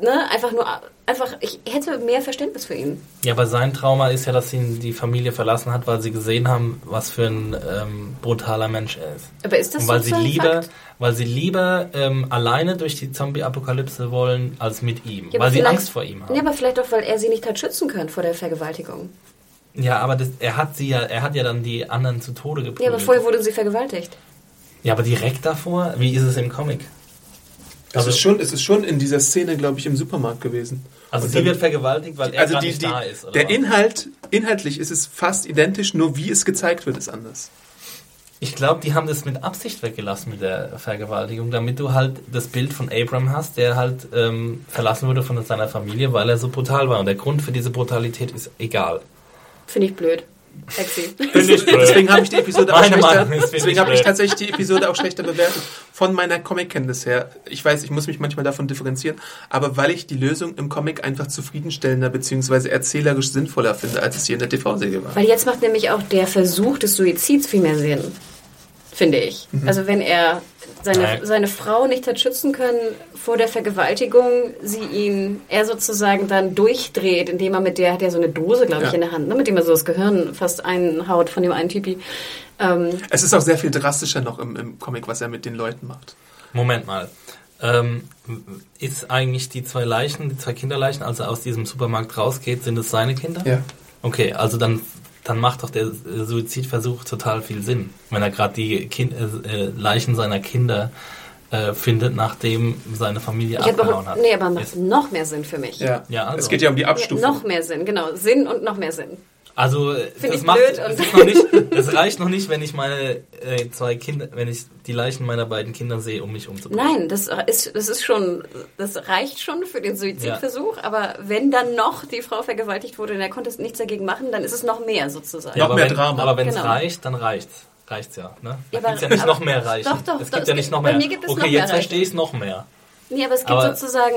Ne? Einfach nur, einfach, ich hätte mehr Verständnis für ihn. Ja, aber sein Trauma ist ja, dass ihn die Familie verlassen hat, weil sie gesehen haben, was für ein ähm, brutaler Mensch er ist. Aber ist das Und weil sie sozusagen lieber, Fakt? weil sie lieber ähm, alleine durch die Zombie-Apokalypse wollen, als mit ihm. Ja, weil sie Angst vor ihm haben. Ja, aber vielleicht auch, weil er sie nicht hat schützen können vor der Vergewaltigung. Ja, aber das, er hat sie ja, er hat ja dann die anderen zu Tode geprügelt. Ja, aber vorher wurde sie vergewaltigt. Ja, aber direkt davor, wie ist es im Comic? Es Also- ist schon, es ist schon in dieser Szene, glaube ich, im Supermarkt gewesen. Also Und sie dann- wird vergewaltigt, weil er also die, nicht die, da ist. Oder der was? Inhalt, inhaltlich ist es fast identisch, nur wie es gezeigt wird, ist anders. Ich glaube, die haben das mit Absicht weggelassen mit der Vergewaltigung, damit du halt das Bild von Abram hast, der halt ähm, verlassen wurde von seiner Familie, weil er so brutal war. Und der Grund für diese Brutalität ist egal. Finde ich blöd. Sexy. Deswegen habe ich die Episode auch Meine schlechter, deswegen habe ich tatsächlich die Episode auch schlechter bewertet von meiner Comic-Kenntnis her. Ich weiß, ich muss mich manchmal davon differenzieren, aber weil ich die Lösung im Comic einfach zufriedenstellender bzw. erzählerisch sinnvoller finde, als es hier in der TV-Serie war. Weil jetzt macht nämlich auch der Versuch des Suizids viel mehr Sinn. Finde ich. Also wenn er seine, Nein. seine Frau nicht hat schützen können vor der Vergewaltigung, sie ihn, er sozusagen dann durchdreht, indem er mit der, hat er so eine Dose, glaube ich, Ja. in der Hand, ne, mit dem er so das Gehirn fast einhaut von dem einen Typi. Ähm, Es ist auch sehr viel drastischer noch im, im Comic, was er mit den Leuten macht. Moment mal. Ähm, ist eigentlich die zwei Leichen, die zwei Kinderleichen, als er aus diesem Supermarkt rausgeht, sind es seine Kinder? Ja. Okay, also dann, dann macht doch der Suizidversuch total viel Sinn, wenn er gerade die kind, äh, äh, Leichen seiner Kinder äh, findet, nachdem seine Familie ich abgehauen noch, hat. nee, aber macht Ist- noch mehr Sinn für mich. Ja. Ja, also. Es geht ja um die Ja, Abstufung. noch mehr Sinn, genau. Sinn und noch mehr Sinn. Also Find das ich macht, blöd das, ist noch nicht, das reicht noch nicht, wenn ich meine äh, zwei Kinder, wenn ich die Leichen meiner beiden Kinder sehe, um mich umzubringen. Nein, das ist, das ist schon, das reicht schon für den Suizidversuch, aber wenn dann noch die Frau vergewaltigt wurde und er konnte nichts dagegen machen, dann ist es noch mehr sozusagen. Noch aber mehr wenn, Drama. Aber wenn es Genau. reicht, dann reicht's. Reicht's ja, ne? Ja, Da aber- gibt's ja nicht aber- noch mehr reichen. Doch, doch, es doch, gibt ja es nicht noch bei mehr. mir gibt es okay, noch mehr jetzt verstehe ich noch mehr. Nee, aber es gibt Aber- sozusagen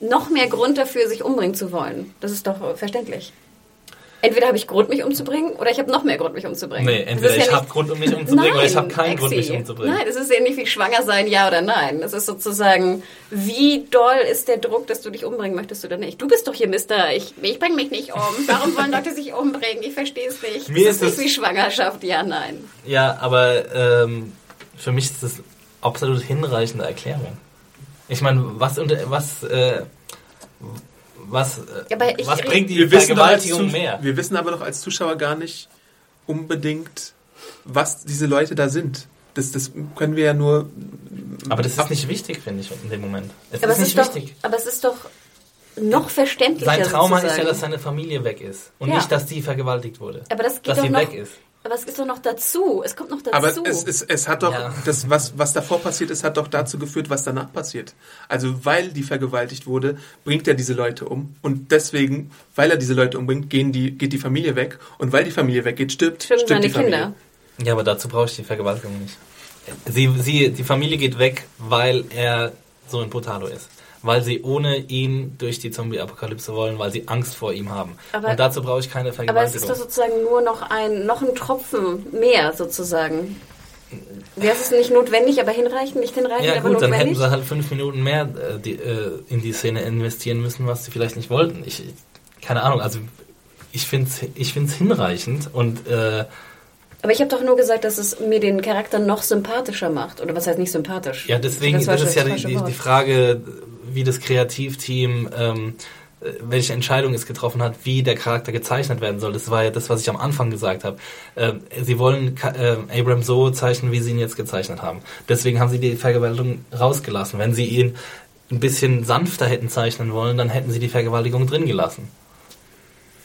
noch mehr Grund dafür, sich umbringen zu wollen. Das ist doch verständlich. Entweder habe ich Grund, mich umzubringen, oder ich habe noch mehr Grund, mich umzubringen. Nee, Das entweder ja ich habe Grund, um mich umzubringen, oder ich habe Nein, keinen Grund, mich Exi. umzubringen. Nein, es ist ja nicht wie schwanger sein, ja oder nein. Es ist sozusagen, wie doll ist der Druck, dass du dich umbringen möchtest oder nicht. Du bist doch hier Mister, ich, ich bringe mich nicht um. Warum wollen Leute sich umbringen? Ich verstehe es nicht. Mir das ist ist es- nicht wie Schwangerschaft, ja, nein. Ja, aber ähm, für mich ist das absolut hinreichende Erklärung. Ich meine, was unter was äh, was, äh, Ja, aber ich- was bringt die doch Vergewaltigung mehr? wir wissen aber doch als Zuschauer gar nicht unbedingt, was diese Leute da sind. Das, das können wir ja nur. Aber das ist nicht wichtig, finde ich, in dem Moment. Es Aber ist es nicht ist, doch, wichtig. aber es ist doch noch verständlicher. Sein Trauma ist ja, sozusagen. dass seine Familie weg ist. Und Ja. nicht, dass die vergewaltigt wurde. Aber das geht dass doch sie noch, weg ist. Aber es ist doch noch dazu. Es kommt noch dazu. Aber es, es, es hat doch, Ja. das, was, was davor passiert ist, hat doch dazu geführt, was danach passiert. Also, weil die vergewaltigt wurde, bringt er diese Leute um. Und deswegen, weil er diese Leute umbringt, gehen die, geht die Familie weg. Und weil die Familie weggeht, stirbt, stirbt seine die Familie. Kinder. Ja, aber dazu brauche ich die Vergewaltigung nicht. Sie, sie, die Familie geht weg, weil er so ein Brutalo ist. Weil sie ohne ihn durch die Zombie-Apokalypse wollen, weil sie Angst vor ihm haben. Aber- Und dazu brauche ich keine Aber es Vergewaltigung. ist doch sozusagen nur noch ein, noch ein Tropfen mehr sozusagen. Wäre es nicht notwendig, aber hinreichend, nicht hinreichend, ja aber gut, dann hätten notwendig? sie halt fünf Minuten mehr äh, die, äh, in die Szene investieren müssen, was sie vielleicht nicht wollten. Ich, keine Ahnung, also ich finde es ich find's hinreichend und äh, aber ich habe doch nur gesagt, dass es mir den Charakter noch sympathischer macht. Oder was heißt nicht sympathisch? Ja, deswegen Das das ist ja die, die Frage, wie das Kreativteam, ähm, äh, welche Entscheidung es getroffen hat, wie der Charakter gezeichnet werden soll. Das war ja das, was ich am Anfang gesagt habe. Ähm, sie wollen äh, Abrams so zeichnen, wie sie ihn jetzt gezeichnet haben. Deswegen haben sie die Vergewaltigung rausgelassen. Wenn sie ihn ein bisschen sanfter hätten zeichnen wollen, dann hätten sie die Vergewaltigung drin gelassen.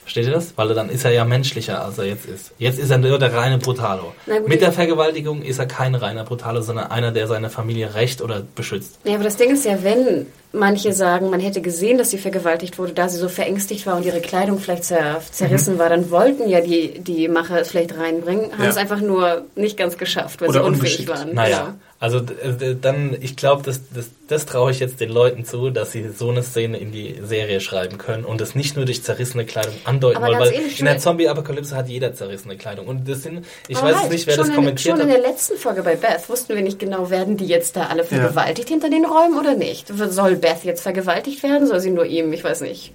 Versteht ihr das? Weil dann ist er ja menschlicher, als er jetzt ist. Jetzt ist er nur der reine Brutalo. Gut, Mit der Vergewaltigung ist er kein reiner Brutalo, sondern einer, der seine Familie rächt oder beschützt. Ja, aber das Ding ist ja, wenn manche sagen, man hätte gesehen, dass sie vergewaltigt wurde, da sie so verängstigt war und ihre Kleidung vielleicht zer zerrissen war, dann wollten ja die, die Macher es vielleicht reinbringen, haben Ja. es einfach nur nicht ganz geschafft, weil Oder sie unfähig waren. Naja, Genau. Also d- dann, ich glaube, das, das, das traue ich jetzt den Leuten zu, dass sie so eine Szene in die Serie schreiben können und es nicht nur durch zerrissene Kleidung andeuten Aber wollen, ganz weil ehrlich, in der Zombie-Apokalypse hat jeder zerrissene Kleidung und das sind, ich Aber weiß halt, nicht, wer schon das in, kommentiert Schon in hat. der letzten Folge bei Beth wussten wir nicht genau, werden die jetzt da alle vergewaltigt hinter den Räumen oder nicht? Soll Beth jetzt vergewaltigt werden? Soll sie nur ihm? Ich weiß nicht.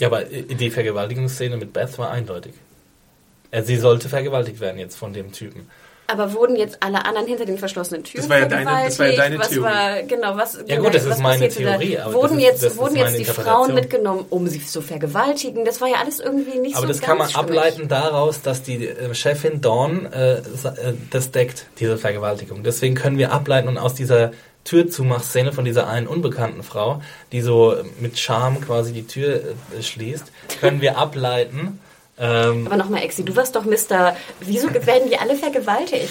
Ja, aber die Vergewaltigungsszene mit Beth war eindeutig. Äh, Sie sollte vergewaltigt werden jetzt von dem Typen. Aber wurden jetzt alle anderen hinter den verschlossenen Türen Das war ja deine- das war ja deine was Theorie. War, genau, was, Ja genau, gut, das ist was meine da? Theorie, aber Wurden das ist- jetzt, das wurden jetzt die. Frauen mitgenommen, um sie zu vergewaltigen? Das war ja alles irgendwie nicht Aber so das kann man ableiten daraus, dass die äh, Chefin Dawn äh, äh, das deckt, diese Vergewaltigung. Deswegen können wir ableiten und aus dieser Türzumachszene von dieser einen unbekannten Frau, die so mit Charme quasi die Tür äh, schließt, können wir ableiten. Ähm, Aber nochmal, Exi, du warst doch Mister. Wieso werden die alle vergewaltigt?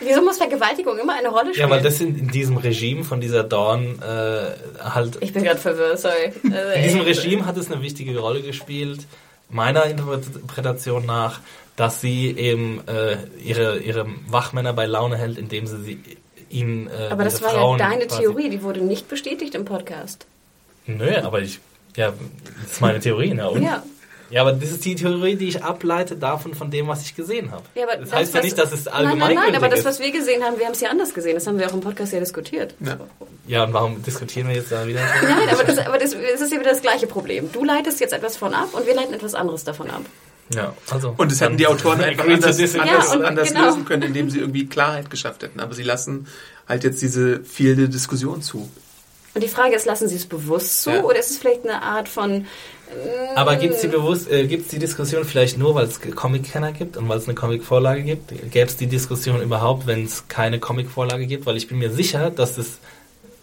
Wieso muss Vergewaltigung immer eine Rolle spielen? ja, weil das in, in diesem Regime von dieser Dawn äh, halt ich bin gerade verwirrt, sorry. Also, In diesem Regime hat es eine wichtige Rolle gespielt, meiner Interpretation nach, dass sie eben äh, ihre, ihre Wachmänner bei Laune hält, indem sie, sie ihnen äh, Aber das war Frauen ja deine quasi- Theorie, die wurde nicht bestätigt im Podcast. Nö, aber ich, ja, das ist meine Theorie, ne? Und? Ja. Ja, aber das ist die Theorie, die ich ableite davon, von dem, was ich gesehen habe. Ja, aber das, heißt ja nicht, dass es Nein, allgemein nein, nein, aber das, was wir gesehen haben, wir haben es ja anders gesehen. Das haben wir auch im Podcast ja diskutiert. Ja. Ja, und warum diskutieren wir jetzt da wieder? Nein, aber, das, aber das, das ist ja wieder das gleiche Problem. Du leitest jetzt etwas von ab und wir leiten etwas anderes davon ab. Ja, also. Und das hätten die Autoren einfach anders, anders, Ja, anders genau. lösen können, indem sie irgendwie Klarheit geschafft hätten. Aber sie lassen halt jetzt diese fehlende Diskussion zu. Und die Frage ist, lassen sie es bewusst zu Ja. oder ist es vielleicht eine Art von... Aber gibt es die bewusst, äh, gibt's die Diskussion vielleicht nur, weil es Comic-Kenner gibt und weil es eine Comic-Vorlage gibt? Gäbe es die Diskussion überhaupt, wenn es keine Comic-Vorlage gibt? Weil ich bin mir sicher, dass es,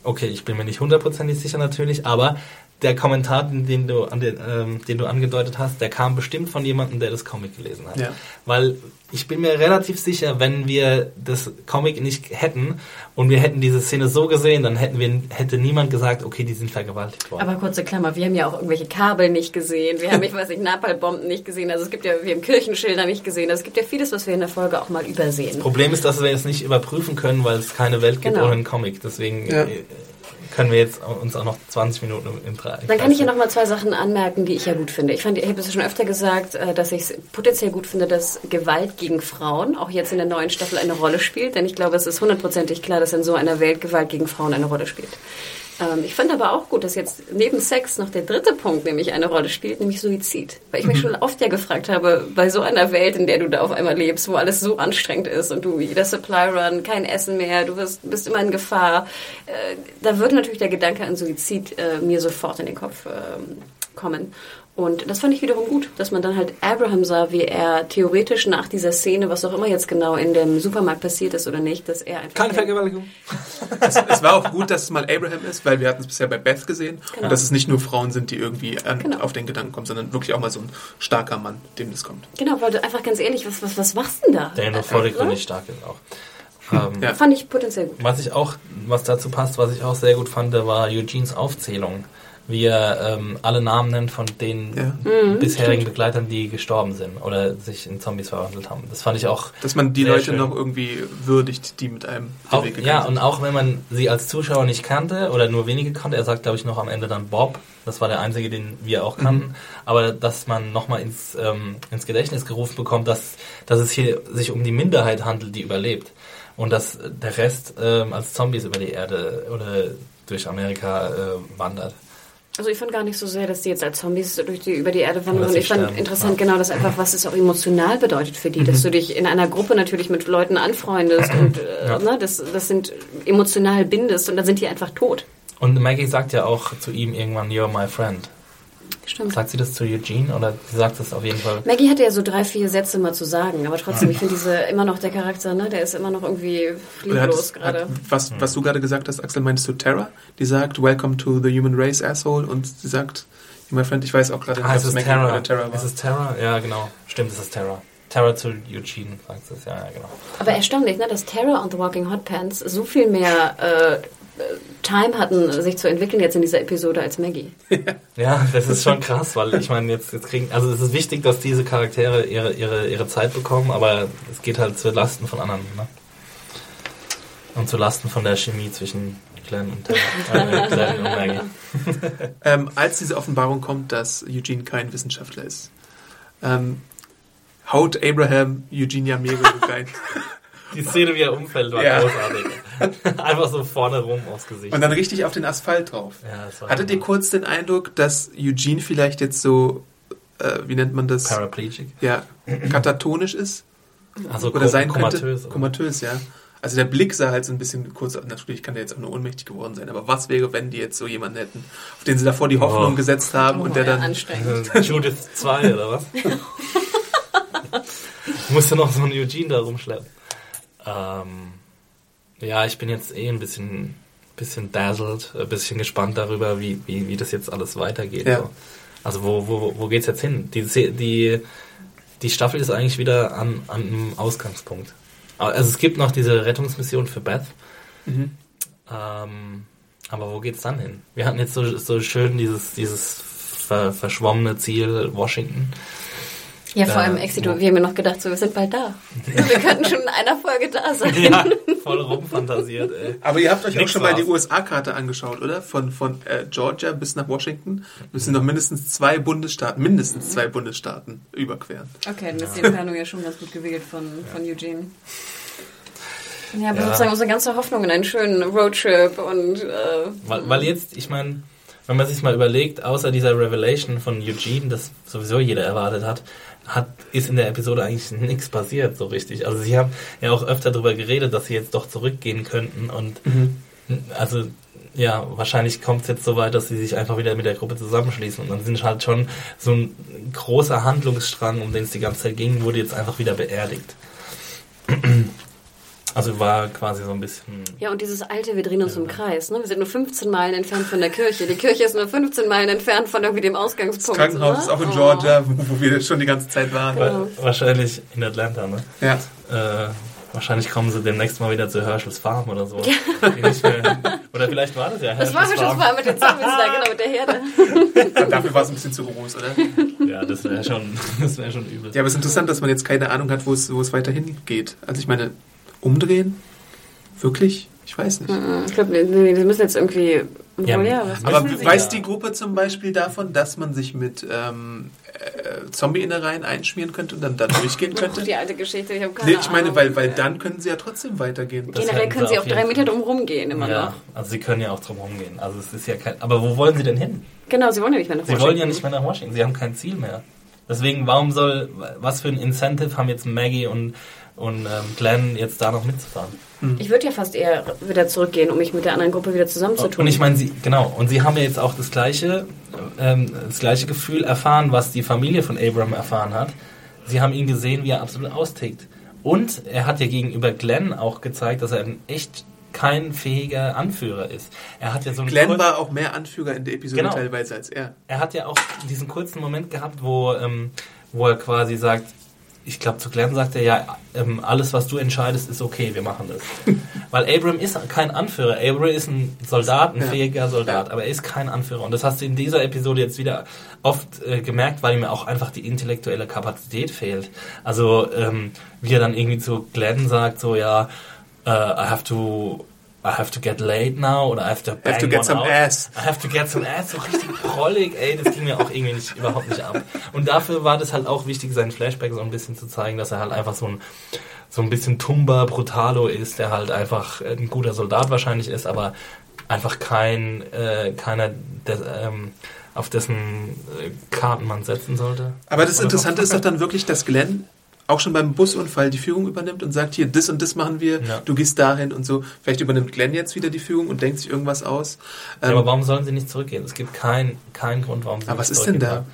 okay, ich bin mir nicht hundertprozentig sicher natürlich, aber der Kommentar, den, den du, an den, ähm, den du angedeutet hast, der kam bestimmt von jemandem, der das Comic gelesen hat. Ja. Weil ich bin mir relativ sicher, wenn wir das Comic nicht hätten und wir hätten diese Szene so gesehen, dann hätten wir, hätte niemand gesagt, okay, die sind vergewaltigt worden. Aber kurze Klammer, wir haben ja auch irgendwelche Kabel nicht gesehen, wir haben, ich weiß nicht, Napalmbomben nicht gesehen, also es gibt ja, wir haben Kirchenschilder nicht gesehen, also es gibt ja vieles, was wir in der Folge auch mal übersehen. Problem ist, dass wir es nicht überprüfen können, weil es keine Welt gibt Genau. ohne einen Comic. Deswegen Ja. Können wir jetzt uns auch noch 20 Minuten im Dreieck. Dann kann ich ja noch mal zwei Sachen anmerken, die ich ja gut finde. Ich, fand, ich habe es ja schon öfter gesagt, äh, dass ich es potenziell gut finde, dass Gewalt gegen Frauen auch jetzt in der neuen Staffel eine Rolle spielt. Denn ich glaube, es ist hundertprozentig klar, dass in so einer Welt Gewalt gegen Frauen eine Rolle spielt. Ähm, ich finde aber auch gut, dass jetzt neben Sex noch der dritte Punkt nämlich eine Rolle spielt, nämlich Suizid. Weil ich mich schon oft ja gefragt habe, bei so einer Welt, in der du da auf einmal lebst, wo alles so anstrengend ist und du jeder Supply Run, kein Essen mehr, du wirst, bist immer in Gefahr, äh, da würde natürlich der Gedanke an Suizid äh, mir sofort in den Kopf ähm, kommen. Und das fand ich wiederum gut, dass man dann halt Abraham sah, wie er theoretisch nach dieser Szene, was auch immer jetzt genau in dem Supermarkt passiert ist oder nicht, dass er einfach... Keine Vergewaltigung. Es, es war auch gut, dass es mal Abraham ist, weil wir hatten es bisher bei Beth gesehen. Genau. Und dass es nicht nur Frauen sind, die irgendwie an, Genau. auf den Gedanken kommen, sondern wirklich auch mal so ein starker Mann, dem das kommt. Genau, weil du einfach ganz ehrlich, was, was, was machst du denn da? Der nur vordergründig stark ist auch. Ähm, Ja. Fand ich potenziell gut. Was ich auch, was dazu passt, was ich auch sehr gut fand, war Eugenes Aufzählung. Wie er ähm, alle Namen nennt von den Ja. Mhm, bisherigen Begleitern, die gestorben sind oder sich in Zombies verwandelt haben. Das fand ich auch Dass man die Sehr Leute schön. noch irgendwie würdigt, die mit einem Auch, Weg gegangen ja, sind. und auch wenn man sie als Zuschauer nicht kannte oder nur wenige kannte, er sagt, glaube ich, noch am Ende dann Bob, das war der einzige, den wir auch kannten, aber dass man nochmal ins, ähm, ins Gedächtnis gerufen bekommt, dass, dass es hier sich um die Minderheit handelt, die überlebt. Und dass der Rest ähm, als Zombies über die Erde oder durch Amerika äh, wandert. Also ich fand gar nicht so sehr, dass die jetzt als Zombies durch die, über die Erde wandern. Und ich fand sterben, interessant ja. genau das einfach, was es auch emotional bedeutet für die, dass du dich in einer Gruppe natürlich mit Leuten anfreundest und äh, Ja. ne, das, das sind emotional bindest und dann sind die einfach tot. Und Maggie sagt ja auch zu ihm irgendwann, You're my friend. Stimmt. Sagt sie das zu Eugene oder sie sagt das auf jeden Fall? Maggie hatte ja so drei, vier Sätze mal zu sagen, aber trotzdem, ich finde diese immer noch der Charakter, ne, der ist immer noch irgendwie lieblos gerade. was, was du gerade gesagt hast, Axel, meintest du Terra? Die sagt, Welcome to the human race, asshole. Und sie sagt, my friend, ich weiß auch gerade Ah, ob es ist Maggie Terra. oder Terra war. Ist es Terra? Ja, genau. Stimmt, es ist Terra. Terra zu Eugene, sagt es. Ja, ja, genau. Aber erstaunlich, ne, dass Terror und The Walking Hot Pants so viel mehr äh, Time hatten, sich zu entwickeln jetzt in dieser Episode als Maggie. Ja, das ist schon krass, weil ich meine, jetzt, jetzt kriegen, also es ist wichtig, dass diese Charaktere ihre, ihre, ihre Zeit bekommen, aber es geht halt zu Lasten von anderen, ne? Und zu Lasten von der Chemie zwischen Glenn und, äh, Glenn und Maggie. Ähm, als diese Offenbarung kommt, dass Eugene kein Wissenschaftler ist, ähm, haut Abraham Eugene ja mega rein. Die Szene, wie er umfällt, war Ja. großartig. Einfach so vorne rum aufs Gesicht. Und dann richtig auf den Asphalt drauf. ja, das war Hattet ihr kurz den Eindruck, dass Eugene vielleicht jetzt so, äh, wie nennt man das? Paraplegic? Ja, katatonisch ist? Also Oder sein komatös. könnte? oder? Komatös, ja. Also der Blick sah halt so ein bisschen kurz, natürlich kann der jetzt auch nur ohnmächtig geworden sein, aber was wäre, wenn die jetzt so jemanden hätten, auf den sie davor die Hoffnung Oh. gesetzt haben und der ja, dann anstrengend. Äh, Judith 2 oder was? Musste noch so einen Eugene da rumschleppen. Ähm, ja, ich bin jetzt eh ein bisschen, bisschen dazzled, ein bisschen gespannt darüber, wie, wie, wie das jetzt alles weitergeht. Ja. So. Also wo, wo, wo geht's jetzt hin? Die, die, die Staffel ist eigentlich wieder an, an einem Ausgangspunkt. Also es gibt noch diese Rettungsmission für Beth. Mhm. Ähm, aber wo geht's dann hin? Wir hatten jetzt so, so schön dieses, dieses ver, verschwommene Ziel Washington. Ja, vor allem Exito, wir haben mir noch gedacht, so, wir sind bald da. Wir könnten schon in einer Folge da sein. Ja, voll rumfantasiert, ey. Aber ihr habt euch auch Nix schon mal die war's. USA-Karte angeschaut, oder? Von, von äh, Georgia bis nach Washington müssen noch mindestens zwei Bundesstaaten, mindestens zwei Bundesstaaten überqueren. Okay, dann ist die Entfernung ja schon ganz gut gewählt von, von Eugene. Ja, aber Ja. sozusagen unsere ganze Hoffnung in einen schönen Roadtrip und äh, Weil, weil jetzt, ich meine, wenn man sich mal überlegt, außer dieser Revelation von Eugene, das sowieso jeder erwartet hat, hat, ist in der Episode eigentlich nichts passiert so richtig. Also sie haben ja auch öfter darüber geredet, dass sie jetzt doch zurückgehen könnten und also ja, wahrscheinlich kommt es jetzt so weit, dass sie sich einfach wieder mit der Gruppe zusammenschließen und dann sind halt schon so ein großer Handlungsstrang, um den es die ganze Zeit ging, wurde jetzt einfach wieder beerdigt. Also war quasi so ein bisschen ja, und dieses alte, wir drehen uns im Kreis. Ne? Wir sind nur 15 Meilen entfernt von der Kirche. Die Kirche ist nur 15 Meilen entfernt von irgendwie dem Das Ausgangspunkt. Krankenhaus ne? ist auch in Oh. Georgia, wo, wo wir schon die ganze Zeit waren. Wa- Wahrscheinlich in Atlanta, ne? Ja. Äh, wahrscheinlich kommen sie demnächst mal wieder zu Herschels Farm oder so. Mehr- oder vielleicht war das ja Das war Herschels schon Farm. mal mit den Zombies da, genau, mit der Herde. Dafür war es ein bisschen zu groß, oder? Ja, das wäre schon, das wäre schon übel. Ja, aber es ist interessant, dass man jetzt keine Ahnung hat, wo es, wo es weiterhin geht. Also ich meine, umdrehen? Wirklich? Ich weiß nicht. Ich glaube, nee, wir müssen jetzt irgendwie... Ja, Obwohl, ja, was Aber sie weiß ja. die Gruppe zum Beispiel davon, dass man sich mit ähm, äh, Zombie-Innereien einschmieren könnte und dann da durchgehen könnte? die alte Geschichte, ich habe keine Nee, ich meine, weil, weil dann können sie ja trotzdem weitergehen. Das Generell können sie sie auf drei. Meter drum rumgehen, immer Ja, noch. also sie können ja auch drum rumgehen. Also es ist ja kein. Aber wo wollen sie denn hin? Genau, sie wollen ja nicht mehr nach Sie Washington. wollen ja nicht mehr nach Washington. Sie haben kein Ziel mehr. Deswegen, warum soll, was für ein Incentive haben jetzt Maggie und und ähm, Glenn jetzt da noch mitzufahren. Ich würde ja fast eher wieder zurückgehen, um mich mit der anderen Gruppe wieder zusammenzutun. Und ich meine, sie genau. Und sie haben ja jetzt auch das gleiche, ähm, das gleiche Gefühl erfahren, was die Familie von Abram erfahren hat. Sie haben ihn gesehen, wie er absolut austickt. Und er hat ja gegenüber Glenn auch gezeigt, dass er ein echt kein fähiger Anführer ist. Er hat ja so einen Glenn war auch mehr Anführer in der Episode Genau. teilweise als er. er hat ja auch diesen kurzen Moment gehabt, wo, ähm, wo er quasi sagt, ich glaube zu Glenn sagt er ja, ähm, alles was du entscheidest ist okay, wir machen das. Weil Abram ist kein Anführer. Abram ist ein Soldat, ein Ja. fähiger Soldat, aber er ist kein Anführer. Und das hast du in dieser Episode jetzt wieder oft äh, gemerkt, weil ihm auch einfach die intellektuelle Kapazität fehlt. Also ähm, wie er dann irgendwie zu Glenn sagt, so ja, äh, I have to I have to get laid now oder I have to bang to get some out. ass. I have to get some ass, so richtig prollig, ey, das ging mir auch irgendwie nicht, überhaupt nicht ab. Und dafür war das halt auch wichtig, seinen Flashback so ein bisschen zu zeigen, dass er halt einfach so ein, so ein bisschen Tumba Brutalo ist, der halt einfach ein guter Soldat wahrscheinlich ist, aber einfach kein, äh, keiner, der, ähm, auf dessen äh, Karten man setzen sollte. Aber das Interessante ist doch dann wirklich, dass Glenn auch schon beim Busunfall die Führung übernimmt und sagt, hier, das und das machen wir, Ja. du gehst dahin und so. Vielleicht übernimmt Glenn jetzt wieder die Führung und denkt sich irgendwas aus. Ja, Ähm, aber warum sollen sie nicht zurückgehen? Es gibt keinen keinen Grund, warum sie aber nicht was ist denn da? zurückgehen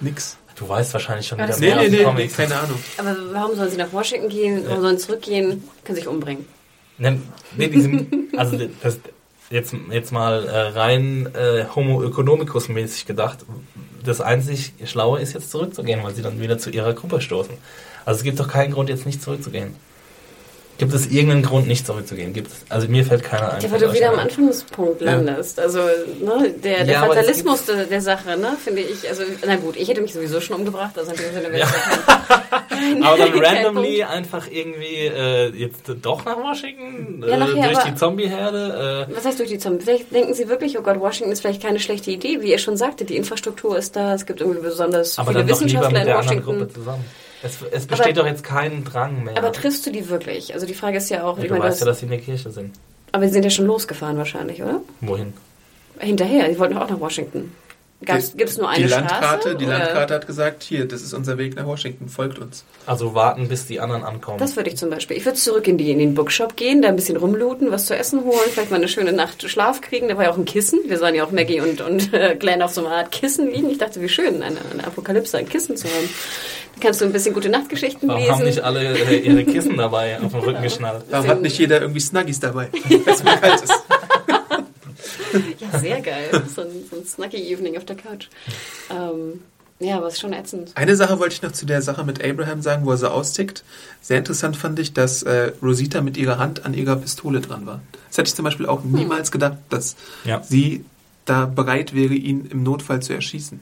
Nix. Du weißt wahrscheinlich schon Ja, wieder Nee, mehr nee, nee, nee, keine Ahnung. Aber warum sollen sie nach Washington gehen? Warum sollen sie zurückgehen? Können sich umbringen. Ne, nee, die sind, also das, jetzt, jetzt mal äh, rein äh, Homo economicus mäßig gedacht, das einzig Schlaue ist jetzt zurückzugehen, weil sie dann wieder zu ihrer Gruppe stoßen. Also es gibt doch keinen Grund, jetzt nicht zurückzugehen. Gibt es irgendeinen Grund, nicht zurückzugehen? Gibt es, also mir fällt keiner ein. Ja, weil du wieder am? Anfangspunkt landest. Also ne, der, der Ja, Fatalismus der, der Sache, ne, finde ich. Also na gut, ich hätte mich sowieso schon umgebracht. Also in dem Sinne Ja. Aber dann randomly einfach irgendwie äh, jetzt doch nach Washington Ja, äh, nachher, durch die Zombie-Herde. Äh, Was heißt durch die Zombies? Vielleicht denken sie wirklich, oh Gott, Washington ist vielleicht keine schlechte Idee. Wie ihr schon sagte, die Infrastruktur ist da. Es gibt irgendwie besonders aber viele dann doch lieber Wissenschaftler mit in Washington. Gruppe zusammen. Es, es besteht doch jetzt kein Drang mehr. Aber triffst du die wirklich? Also die Frage ist ja auch, ja, ich du meine, weißt ja, das, dass sie in der Kirche sind. aber sie sind ja schon losgefahren wahrscheinlich, oder? Wohin? Hinterher, die wollten doch auch nach Washington. Gibt es nur eine die Landkarte, Straße? die oder? Landkarte hat gesagt, hier, das ist unser Weg nach Washington, folgt uns. Also warten, bis die anderen ankommen. Das würde ich zum Beispiel. Ich würde zurück in, die, in den Bookshop gehen, da ein bisschen rumlooten, was zu essen holen, vielleicht mal eine schöne Nacht Schlaf kriegen. Da war ja auch ein Kissen. Wir sahen ja auch Maggie und, und äh, Glenn auf so einer Art Kissen liegen. Ich dachte, wie schön, eine, eine Apokalypse, ein Kissen zu haben. Da kannst du ein bisschen gute Nachtgeschichten Warum lesen. haben nicht alle äh, ihre Kissen dabei auf dem Rücken geschnallt? Warum hat nicht jeder irgendwie Snuggies dabei? Weil's mir kalt ist. Ja, sehr geil. So ein, so ein Snuggy-Evening auf der Couch. Ähm, ja, aber es ist schon ätzend. Eine Sache wollte ich noch zu der Sache mit Abraham sagen, wo er so austickt. Sehr interessant fand ich, dass äh, Rosita mit ihrer Hand an ihrer Pistole dran war. Das hätte ich zum Beispiel auch niemals gedacht, dass Ja. sie da bereit wäre, ihn im Notfall zu erschießen.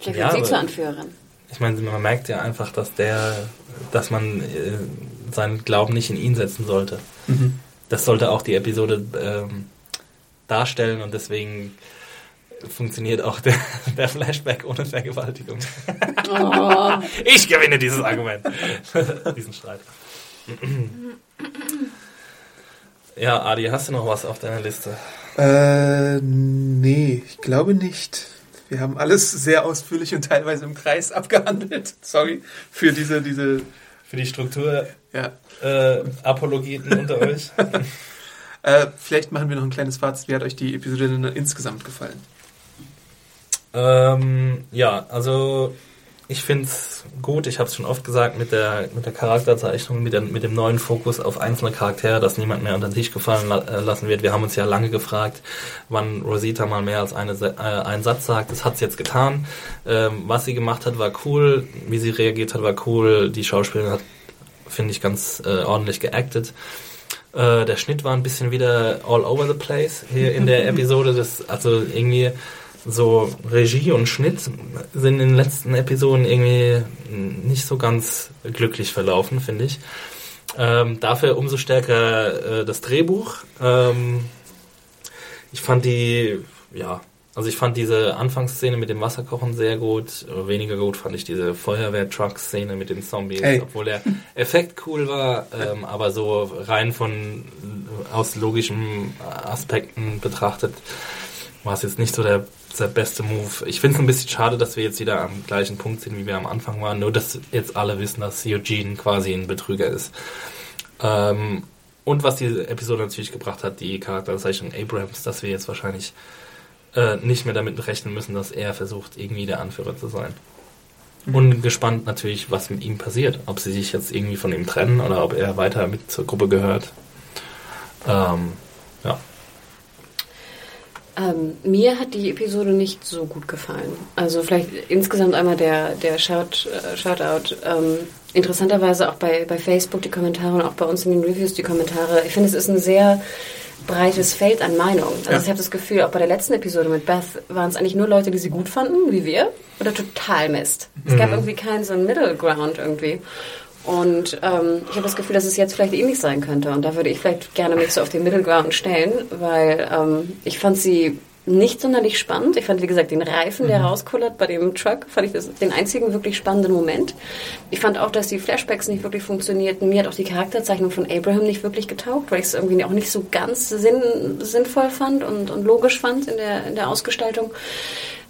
Vielleicht Ja, sie zur Anführerin. Ich meine, man merkt ja einfach, dass der, dass man äh, seinen Glauben nicht in ihn setzen sollte. Das sollte auch die Episode ähm, darstellen und deswegen funktioniert auch der, der Flashback ohne Vergewaltigung. Oh. Ich gewinne dieses Argument. Diesen Streit. Ja, Adi, hast du noch was auf deiner Liste? Äh, nee, ich glaube nicht. Wir haben alles sehr ausführlich und teilweise im Kreis abgehandelt. Sorry für diese, diese, Für die Struktur ja. äh, Apologeten unter euch. Äh, vielleicht machen wir noch ein kleines Fazit. Wie hat euch die Episode denn insgesamt gefallen? Ähm, ja, also ich finde es gut, ich habe es schon oft gesagt, mit der, mit der Charakterzeichnung, mit, der, mit dem neuen Fokus auf einzelne Charaktere, dass niemand mehr unter den Tisch gefallen la äh, lassen wird. Wir haben uns ja lange gefragt, wann Rosita mal mehr als eine, äh, einen Satz sagt. Das hat sie jetzt getan. Ähm, was sie gemacht hat, war cool. Wie sie reagiert hat, war cool. Die Schauspielerin hat, finde ich, ganz äh, ordentlich geactet. Äh, der Schnitt war ein bisschen wieder all over the place hier in der Episode. Das, also irgendwie so Regie und Schnitt sind in den letzten Episoden irgendwie nicht so ganz glücklich verlaufen, finde ich. Ähm, dafür umso stärker äh, das Drehbuch. Ähm, ich fand die, ja, also ich fand diese Anfangsszene mit dem Wasserkochen sehr gut. Weniger gut fand ich diese Feuerwehr-Truck-Szene mit den Zombies, Ey. obwohl der Effekt cool war, ähm, aber so rein von aus logischen Aspekten betrachtet war es jetzt nicht so der, der beste Move. Ich finde es ein bisschen schade, dass wir jetzt wieder am gleichen Punkt sind, wie wir am Anfang waren. Nur, dass jetzt alle wissen, dass Eugene quasi ein Betrüger ist. Ähm, und was diese Episode natürlich gebracht hat, die Charakterzeichnung Abrams, dass wir jetzt wahrscheinlich äh, nicht mehr damit rechnen müssen, dass er versucht, irgendwie der Anführer zu sein. Mhm. Und gespannt natürlich, was mit ihm passiert. Ob sie sich jetzt irgendwie von ihm trennen oder ob er weiter mit zur Gruppe gehört. Ähm, ja. Ähm, mir hat die Episode nicht so gut gefallen. Also vielleicht insgesamt einmal der, der Shout, äh, Shoutout. Ähm, interessanterweise auch bei, bei Facebook die Kommentare und auch bei uns in den Reviews die Kommentare. Ich finde, es ist ein sehr breites Feld an Meinungen. Also ja. ich habe das Gefühl, auch bei der letzten Episode mit Beth waren es eigentlich nur Leute, die sie gut fanden, wie wir, oder total Mist. Es mhm. gab irgendwie keinen so einen Middle Ground irgendwie. Und ähm, ich habe das Gefühl, dass es jetzt vielleicht ähnlich sein könnte. Und da würde ich vielleicht gerne mich so auf den Middle Ground stellen, weil ähm, ich fand sie nicht sonderlich spannend. Ich fand, wie gesagt, den Reifen, der mhm. rauskullert bei dem Truck, fand ich das den einzigen wirklich spannenden Moment. Ich fand auch, dass die Flashbacks nicht wirklich funktionierten. Mir hat auch die Charakterzeichnung von Abraham nicht wirklich getaugt, weil ich es irgendwie auch nicht so ganz sinn, sinnvoll fand und, und logisch fand in der, in der Ausgestaltung.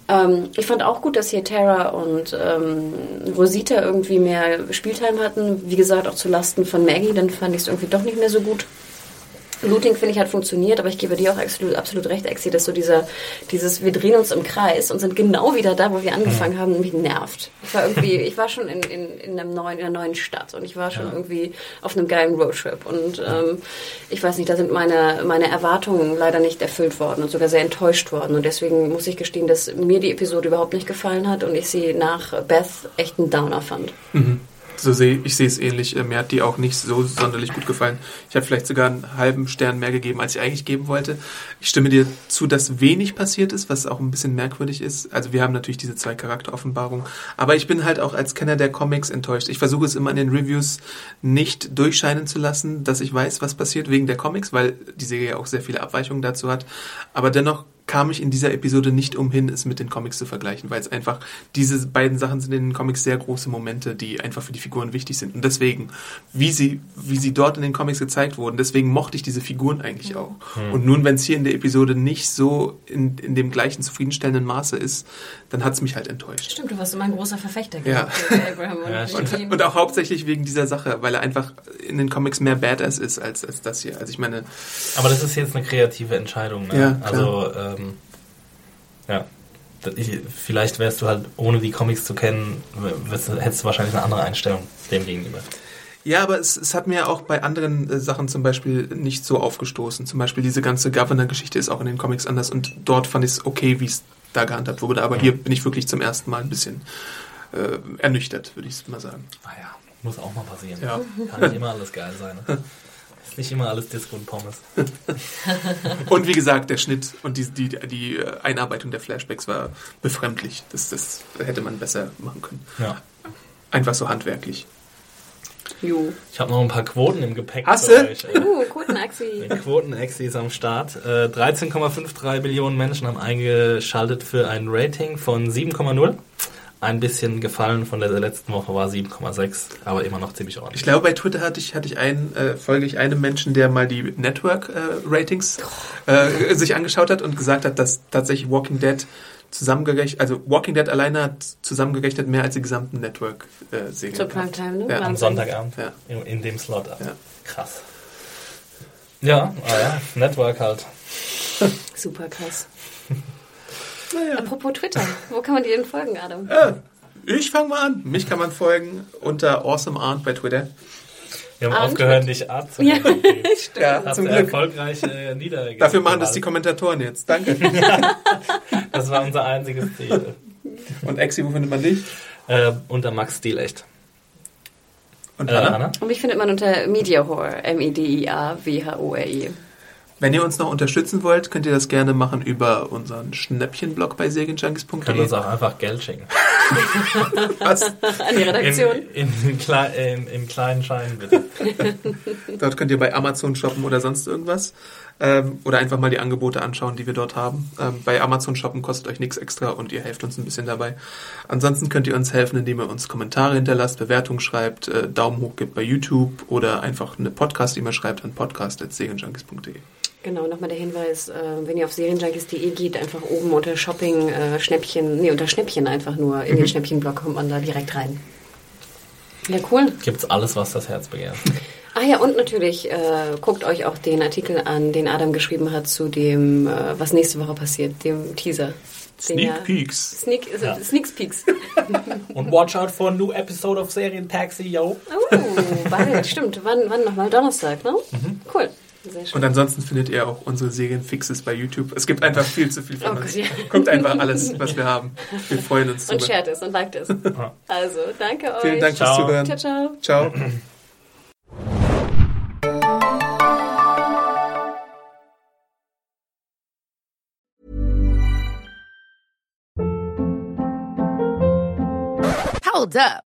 Ähm, ich fand auch gut, dass hier Tara und ähm, Rosita irgendwie mehr Spieltime hatten. Wie gesagt, auch zu Lasten von Maggie, dann fand ich es irgendwie doch nicht mehr so gut. Looting, finde ich, hat funktioniert, aber ich gebe dir auch absolut, absolut recht, Exi, dass so dieser, dieses, wir drehen uns im Kreis und sind genau wieder da, wo wir angefangen haben, mich nervt. Ich war irgendwie, ich war schon in, in, in, einem neuen, in einer neuen Stadt und ich war schon ja. irgendwie auf einem geilen Roadtrip und ähm, ich weiß nicht, da sind meine, meine Erwartungen leider nicht erfüllt worden und sogar sehr enttäuscht worden und deswegen muss ich gestehen, dass mir die Episode überhaupt nicht gefallen hat und ich sie nach Beth echt einen Downer fand. Mhm so sehe ich sehe es ähnlich. Äh, mir hat die auch nicht so sonderlich gut gefallen. Ich habe vielleicht sogar einen halben Stern mehr gegeben, als ich eigentlich geben wollte. Ich stimme dir zu, dass wenig passiert ist, was auch ein bisschen merkwürdig ist. Also wir haben natürlich diese zwei Charakteroffenbarungen, aber ich bin halt auch als Kenner der Comics enttäuscht. Ich versuche es immer in den Reviews nicht durchscheinen zu lassen, dass ich weiß, was passiert wegen der Comics, weil die Serie auch sehr viele Abweichungen dazu hat. Aber dennoch kam ich in dieser Episode nicht umhin, es mit den Comics zu vergleichen, weil es einfach, diese beiden Sachen sind in den Comics sehr große Momente, die einfach für die Figuren wichtig sind. Und deswegen, wie sie, wie sie dort in den Comics gezeigt wurden, deswegen mochte ich diese Figuren eigentlich auch. Mhm. Und nun, wenn es hier in der Episode nicht so in, in dem gleichen zufriedenstellenden Maße ist, dann hat es mich halt enttäuscht. Stimmt, du warst immer ein großer Verfechter ja. Abraham und, ja, und, und, auch hauptsächlich wegen dieser Sache, weil er einfach in den Comics mehr Badass ist als, als das hier. Also ich meine. Aber das ist jetzt eine kreative Entscheidung, ne? Ja, also ähm, ja. Ich, vielleicht wärst du halt, ohne die Comics zu kennen, hättest du wahrscheinlich eine andere Einstellung dem gegenüber. Ja, aber es, es hat mir auch bei anderen äh, Sachen zum Beispiel nicht so aufgestoßen. Zum Beispiel diese ganze Governor-Geschichte ist auch in den Comics anders und dort fand ich es okay, wie es da gehandhabt wurde. Aber mhm. hier bin ich wirklich zum ersten Mal ein bisschen äh, ernüchtert, würde ich mal sagen. Ah muss auch mal passieren. Ja. Kann nicht immer alles geil sein. Ne? Ist nicht immer alles Disco und Pommes. und wie gesagt, der Schnitt und die, die, die Einarbeitung der Flashbacks war befremdlich. Das, das hätte man besser machen können. Ja. Einfach so handwerklich. Jo. Ich habe noch ein paar Quoten im Gepäck. Hast du? Euch, äh, uh, Quoten-Axi. Quoten-Axi ist am Start. Äh, 13,53 Millionen Menschen haben eingeschaltet für ein Rating von 7,0 ein bisschen gefallen von der letzten Woche war 7,6, aber immer noch ziemlich ordentlich. Ich glaube, bei Twitter hatte ich, hatte ich einen, äh, folge ich einem Menschen, der mal die Network-Ratings äh, äh, sich angeschaut hat und gesagt hat, dass tatsächlich Walking Dead zusammengerechnet, also Walking Dead alleine hat zusammengerechnet mehr als die gesamten Network-Serien. Äh, Zur Primetime, ne? Ja. Am Sonntagabend. Ja. In, in, dem Slot. Ja. Krass. Ja, ah ja, Network halt. Super krass. Naja. Apropos Twitter, wo kann man dir denn folgen, Adam? Äh, ich fange mal an. Mich kann man folgen unter Awesome Arndt bei Twitter. Wir haben Arndt aufgehört, dich Art zu Ja, stimmt. Ja, Hast zum Glück. erfolgreich äh, niedergegeben. Dafür machen das die Kommentatoren jetzt. Danke. das war unser einziges Ziel. Und Exi, wo findet man dich? Äh, unter Max Stilecht. Und äh, Anna? Anna? Und mich findet man unter Mediahore, M-E-D-I-A-W-H-O-R-I. Wenn ihr uns noch unterstützen wollt, könnt ihr das gerne machen über unseren Schnäppchenblog bei serienjunkies.de. Könnt uns auch einfach Geld schicken. Was? An die Redaktion? In, in, in, in kleinen Scheinen, bitte. dort könnt ihr bei Amazon shoppen oder sonst irgendwas. Ähm, oder einfach mal die Angebote anschauen, die wir dort haben. Ähm, bei Amazon shoppen kostet euch nichts extra und ihr helft uns ein bisschen dabei. Ansonsten könnt ihr uns helfen, indem ihr uns Kommentare hinterlasst, Bewertungen schreibt, äh, Daumen hoch gibt bei YouTube oder einfach eine Podcast-E-Mail schreibt an podcast.segenjunkies.de. Genau, nochmal der Hinweis, äh, wenn ihr auf serienjunkies.de geht, einfach oben unter Shopping, äh, Schnäppchen, nee, unter Schnäppchen einfach nur, in den Schnäppchenblock kommt man da direkt rein. Ja, cool. Gibt's alles, was das Herz begehrt. Ah ja, und natürlich äh, guckt euch auch den Artikel an, den Adam geschrieben hat zu dem, äh, was nächste Woche passiert, dem Teaser. Sneak ja- Peeks. Sneak, Ja. Sneak Peeks. Und watch out for a new episode of Serientaxi, yo. Oh, bald, stimmt. Wann, wann nochmal? Donnerstag, ne? Cool. Und ansonsten findet ihr auch unsere Serienfixes bei YouTube. Es gibt einfach viel zu viel von Oh uns. Ja. Guckt einfach alles, was wir haben. Wir freuen uns Und shared es und liked es. Also, danke euch. Vielen Dank fürs Ciao. Zuhören. Ciao, ciao. Ciao. Hold up.